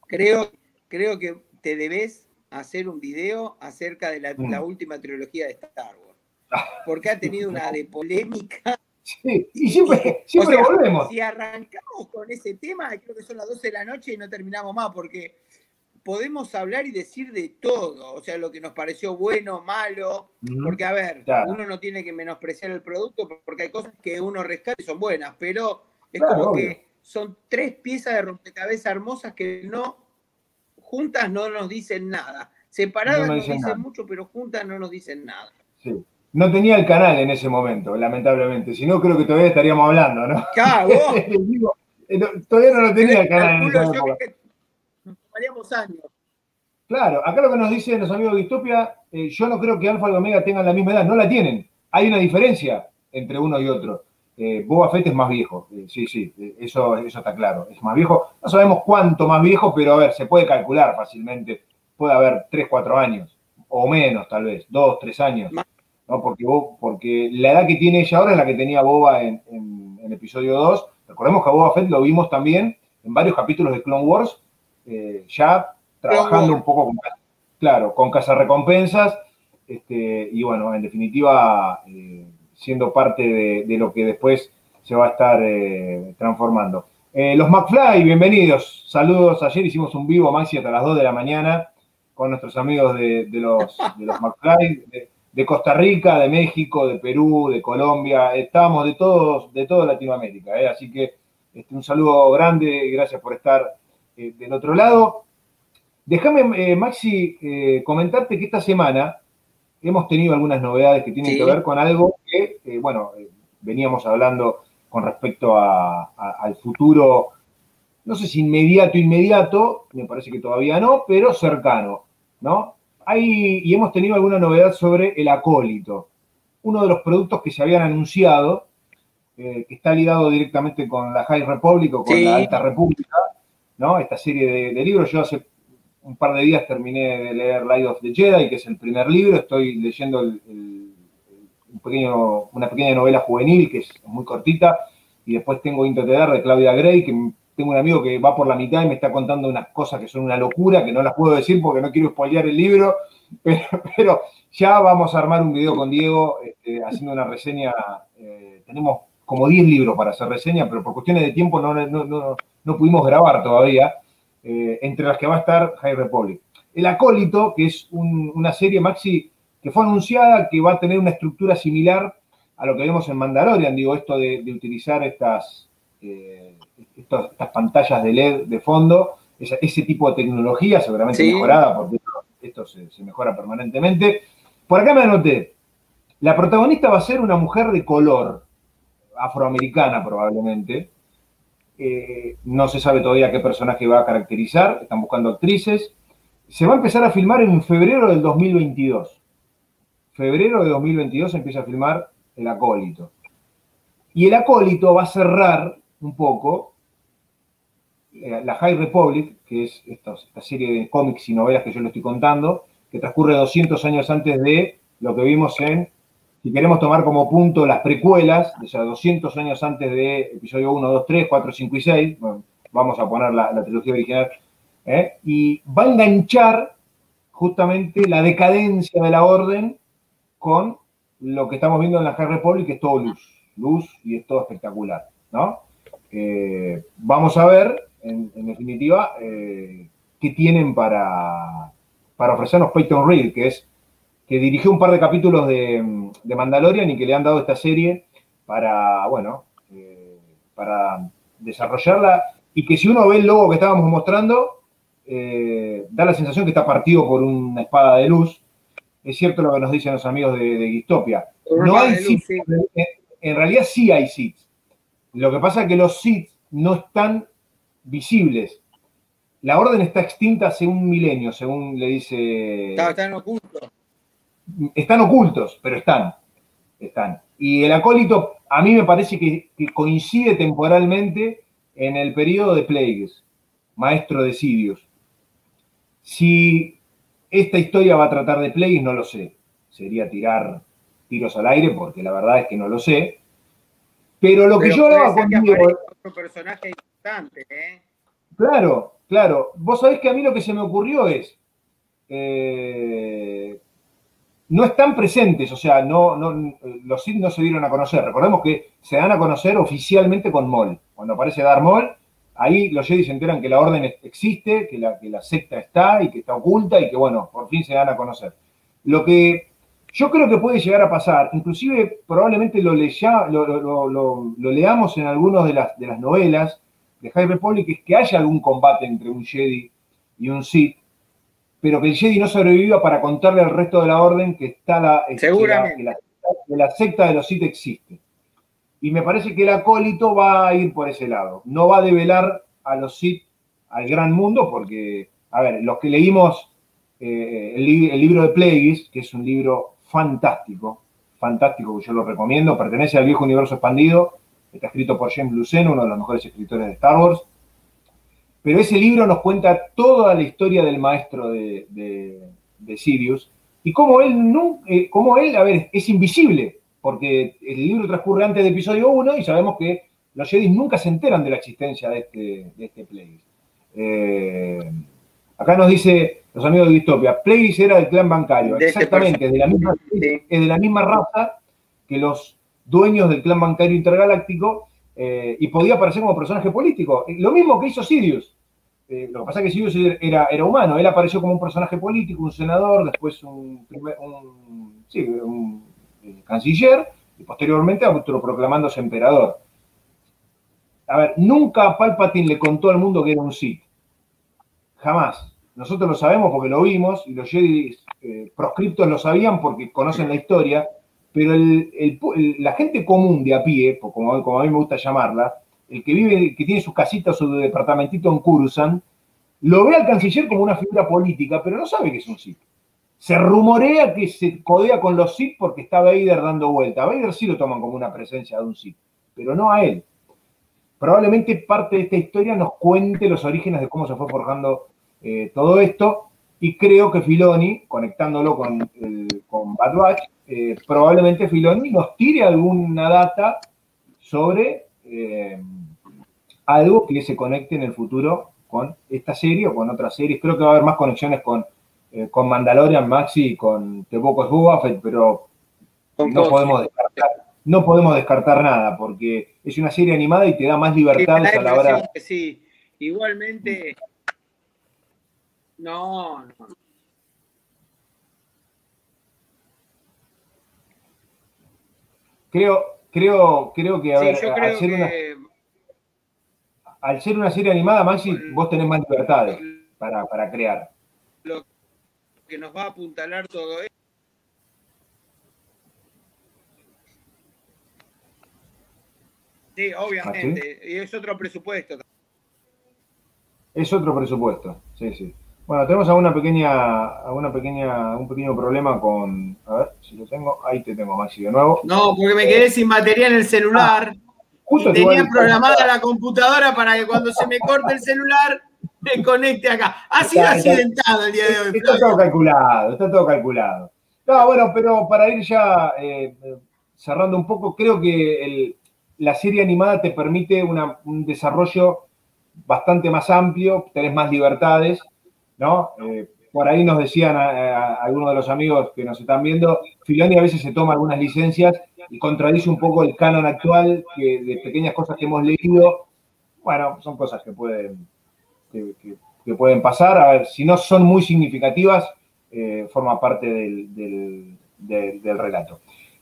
Creo, creo que te debes hacer un video acerca de la, mm. última trilogía de Star Wars. Porque ha tenido una de polémica. Sí, y siempre, siempre volvemos. Si arrancamos con ese tema, creo que son las 12 de la noche y no terminamos más, porque podemos hablar y decir de todo, o sea, lo que nos pareció bueno, malo, porque a ver, uno no tiene que menospreciar el producto porque hay cosas que uno rescata y son buenas, pero es como que son tres piezas de rompecabezas hermosas que no, juntas no nos dicen nada. Separadas nos dicen, mucho, pero juntas no nos dicen nada. Sí. No tenía el canal en ese momento, lamentablemente. Si no, creo que todavía estaríamos hablando, ¿no? Claro, eh, todavía no lo tenía el canal en ese momento años. Claro, acá lo que nos dicen los amigos de Distopia, eh, yo no creo que Alfa y Omega tengan la misma edad, no la tienen. Hay una diferencia entre uno y otro. Eh, Boba Fett es más viejo, eh, sí, sí, eso, eso está claro, es más viejo. No sabemos cuánto más viejo, pero a ver, se puede calcular fácilmente. Puede haber 3, 4 años, o menos tal vez, 2, 3 años. ¿no? Porque, porque la edad que tiene ella ahora es la que tenía Boba en, en, en episodio 2. Recordemos que a Boba Fett lo vimos también en varios capítulos de Clone Wars, eh, ya trabajando un poco con, claro, con cazarrecompensas, este, y bueno, en definitiva, eh, siendo parte de, lo que después se va a estar eh, transformando. Los McFly, bienvenidos. Saludos. Ayer hicimos un vivo, Maxi, hasta las 2 de la mañana con nuestros amigos de, los, de los McFly, de, Costa Rica, de México, de Perú, de Colombia. Estábamos de todos, de toda Latinoamérica. Así que este, un saludo grande, gracias por estar del otro lado. Déjame, Maxi, comentarte que esta semana hemos tenido algunas novedades que tienen que ver con algo que, eh, bueno, eh, veníamos hablando con respecto al futuro, no sé si inmediato, inmediato, me parece que todavía no, pero cercano, ¿no? Hay, y hemos tenido alguna novedad sobre el acólito, uno de los productos que se habían anunciado, eh, que está ligado directamente con la High Republic o con la Alta República, ¿no? Esta serie de, libros. Yo hace un par de días terminé de leer Light of the Jedi, que es el primer libro. Estoy leyendo una pequeña novela juvenil que es muy cortita. Y después tengo Into de Claudia Gray, que tengo un amigo que va por la mitad y me está contando unas cosas que son una locura, que no las puedo decir porque no quiero spoilear el libro. Pero, ya vamos a armar un video con Diego este, haciendo una reseña. Eh, tenemos como 10 libros para hacer reseña, pero por cuestiones de tiempo no pudimos grabar todavía. Eh, entre las que va a estar High Republic. El Acólito, que es una serie Maxi que fue anunciada que va a tener una estructura similar a lo que vemos en Mandalorian, digo, esto de, utilizar estas, eh, estas pantallas de LED de fondo, ese, tipo de tecnología, seguramente mejorada, porque esto, se, se, mejora permanentemente. Por acá me anoté, la protagonista va a ser una mujer de color, afroamericana probablemente, eh, no se sabe todavía qué personaje va a caracterizar, están buscando actrices. Se va a empezar a filmar en febrero del 2022. Febrero de 2022 se empieza a filmar El Acólito. Y El Acólito va a cerrar un poco eh, la High Republic, que es esta, esta serie de cómics y novelas que yo le estoy contando, que transcurre 200 años antes de lo que vimos en si queremos tomar como punto las precuelas, o sea, 200 años antes de episodio 1, 2, 3, 4, 5 y 6, vamos a poner la, trilogía original, ¿eh? y va a enganchar justamente la decadencia de la orden con lo que estamos viendo en la High Republic, que es todo luz, luz y es todo espectacular, ¿no? Vamos a ver, en, definitiva, eh, qué tienen para, para ofrecernos Peyton Reed, que es que dirigió un par de capítulos de, Mandalorian y que le han dado esta serie para, bueno, eh, para desarrollarla y que si uno ve el logo que estábamos mostrando, eh, da la sensación que está partido por una espada de luz. Es cierto lo que nos dicen los amigos de, de Gistopia. No hay en, realidad sí hay Sith. Lo que pasa es que los Sith no están visibles. La orden está extinta hace un milenio, según le dice. Están ocultos están ocultos, pero están. Están. Y el acólito a mí me parece que, coincide temporalmente en el periodo de Plagues, maestro de Sidious. Si esta historia va a tratar de Plagueis, no lo sé. Sería tirar tiros al aire, porque la verdad es que no lo sé. Pero lo que yo hablaba conmigo. Otro personaje importante, ¿eh? Claro, claro. Vos sabés que a mí lo que se me ocurrió es. Eh, no están presentes, o sea, no, los Sith no se dieron a conocer. Recordemos que se dan a conocer oficialmente con Maul. Cuando aparece Darth Maul, ahí los Jedi se enteran que la orden existe, que la, que la secta está y que está oculta y que, bueno, por fin se dan a conocer. Lo que yo creo que puede llegar a pasar, inclusive probablemente lo, lo, leamos en algunas de las, de las novelas de High Republic, es que haya algún combate entre un Jedi y un Sith, pero que Jedi no sobreviva para contarle al resto de la orden que está la, este, Seguramente. la, secta de los Sith existe. Y me parece que el acólito va a ir por ese lado. No va a develar a los Sith al gran mundo, porque, a ver, los que leímos eh, el, libro de Plagueis, que es un libro fantástico, fantástico que yo lo recomiendo, pertenece al viejo universo expandido, está escrito por James Luceno, uno de los mejores escritores de Star Wars, pero ese libro nos cuenta toda la historia del maestro de, de, Sirius y cómo él, no, eh, él, a ver, es invisible, porque el libro transcurre antes del episodio 1 y sabemos que los Jedi nunca se enteran de la existencia de este, de este. Eh, Acá nos dice los amigos de Distopia, Plagueis era del clan bancario. Este Exactamente, es de, la misma, es de la misma raza que los dueños del clan bancario intergaláctico eh, y podía aparecer como personaje político. Lo mismo que hizo Sirius. Eh, lo que pasa es que Sirius era, era, humano, él apareció como un personaje político, un senador, después un, sí, un eh, canciller y posteriormente autoproclamándose emperador. A ver, nunca Palpatine le contó al mundo que era un Sith. Jamás. Nosotros lo sabemos porque lo vimos y los Jedi proscriptos lo sabían porque conocen la historia, pero la gente común de a pie, como, a mí me gusta llamarla, el que vive, que tiene sus casitas o su departamentito en Kurusan, lo ve al canciller como una figura política, pero no sabe que es un Sith. Se rumorea que se codea con los Sith porque está Vader dando vuelta. A Vader sí lo toman como una presencia de un Sith, pero no a él. Probablemente parte de esta historia nos cuente los orígenes de cómo se fue forjando eh, todo esto, y creo que Filoni, conectándolo con, con Bad Batch, eh, probablemente Filoni nos tire alguna data sobre eh, algo que se conecte en el futuro con esta serie o con otras series. Creo que va a haber más conexiones con, eh, con Mandalorian, Maxi y con The Book of pero no podemos, descartar, no podemos descartar nada porque es una serie animada y te da más libertad a la hora. Sí, igualmente. No, no. Creo, creo, creo que, a ver, al, ser Una, al ser una serie animada, Maxi, vos tenés más libertades para, para crear. Lo que nos va a apuntalar todo esto. Sí, obviamente. ¿Ah, y es otro presupuesto. Es otro presupuesto, sí, sí. Bueno, tenemos alguna pequeña, alguna pequeña, un pequeño problema con, a ver si lo tengo, ahí te tengo Maxi de nuevo. No, porque me quedé sin batería en el celular. Ah, tenía programada la computadora para que cuando se me corte el celular me conecte acá. Ha sido accidentado el día de hoy. Está todo calculado, está todo calculado. No, bueno, pero para ir ya eh, cerrando un poco, creo que la serie animada te permite un desarrollo bastante más amplio, tenés más libertades ¿no? Eh, por ahí nos decían algunos de los amigos que nos están viendo, Filoni a veces se toma algunas licencias y contradice un poco el canon actual que de pequeñas cosas que hemos leído. Bueno, son cosas que pueden, que, pueden pasar. A ver, si no son muy significativas, eh, forma parte del, relato.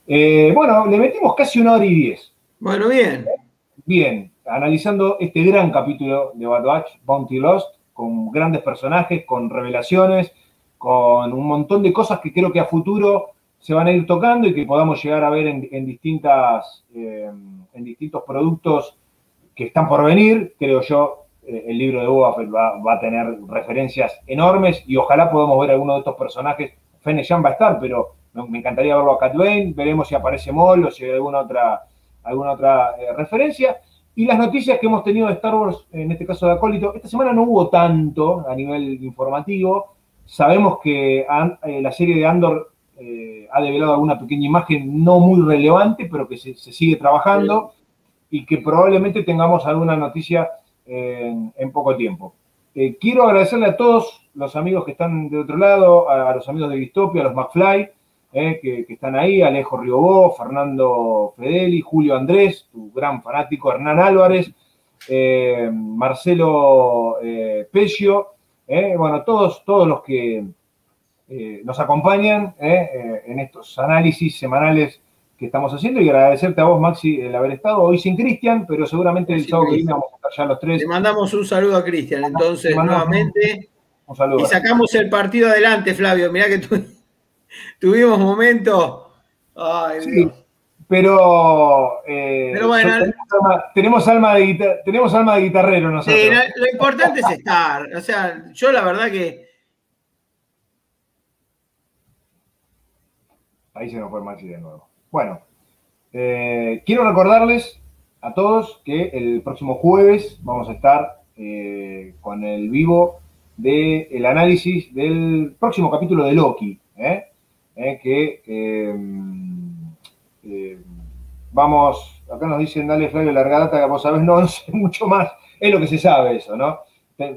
Eh, bueno, le metimos casi una hora y diez. Bueno, bien. Bien, analizando este gran capítulo de Bad Batch, Bounty Lost con grandes personajes, con revelaciones, con un montón de cosas que creo que a futuro se van a ir tocando y que podamos llegar a ver en, distintas, eh, en distintos productos que están por venir. Creo yo, eh, el libro de Boba va, a tener referencias enormes y ojalá podamos ver alguno de estos personajes. Fene va a estar, pero me encantaría verlo a Cat Veremos si aparece Moll o si hay alguna otra, alguna otra eh, referencia. Y las noticias que hemos tenido de Star Wars, en este caso de Acólito, esta semana no hubo tanto a nivel informativo. Sabemos que eh, la serie de Andor eh, ha develado alguna pequeña imagen no muy relevante, pero que se, sigue trabajando y que probablemente tengamos alguna noticia en, poco tiempo. Eh, quiero agradecerle a todos los amigos que están de otro lado, a, a los amigos de Distopia, a los McFly, eh, que, están ahí, Alejo Riobó, Fernando Fedeli, Julio Andrés, tu gran fanático, Hernán Álvarez, eh, Marcelo eh, Pecio, bueno, todos, todos los que nos acompañan en estos análisis semanales que estamos haciendo y agradecerte a vos, Maxi, el haber estado hoy sin Cristian, pero seguramente el sábado que viene vamos a estar ya los tres. Le mandamos un saludo a Cristian, entonces, nuevamente. Un, saludo. Y sacamos el partido adelante, Flavio. Mirá que tú tuvimos momentos. Ay, sí, Pero, eh, pero bueno, tenemos alma, de tenemos alma de guitarrero nosotros. Sí, lo, importante es estar. O sea, yo la verdad que. Ahí se nos fue Maxi de nuevo. Bueno, eh, quiero recordarles a todos que el próximo jueves vamos a estar eh, con el vivo del análisis del próximo capítulo de Loki. ¿eh? ¿Eh? que em, em, vamos, acá nos dicen, dale Flavio, larga data, que vos sabés, no, no sé mucho más, es lo que se sabe eso, ¿no?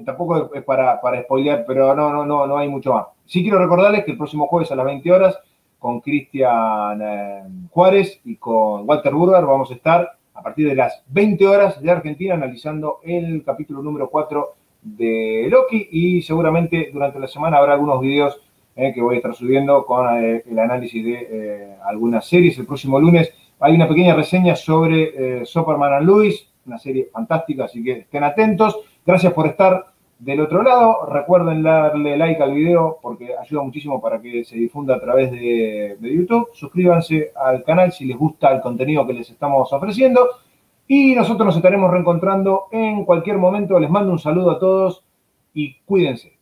tampoco es para, para spoilear, pero no, no, no, no hay mucho más. Sí quiero recordarles que el próximo jueves a las 20 horas con Cristian eh, Juárez y con Walter Burger vamos a estar a partir de las 20 horas de Argentina analizando el capítulo número 4 de Loki y seguramente durante la semana habrá algunos videos eh, que voy a estar subiendo con eh, el análisis de algunas series. El próximo lunes hay una pequeña reseña sobre Superman and Lewis, una serie fantástica, así que estén atentos. Gracias por estar del otro lado. Recuerden darle like al video porque ayuda muchísimo para que se difunda a través de, YouTube. Suscríbanse al canal si les gusta el contenido que les estamos ofreciendo. Y nosotros nos estaremos reencontrando en cualquier momento. Les mando un saludo a todos y cuídense.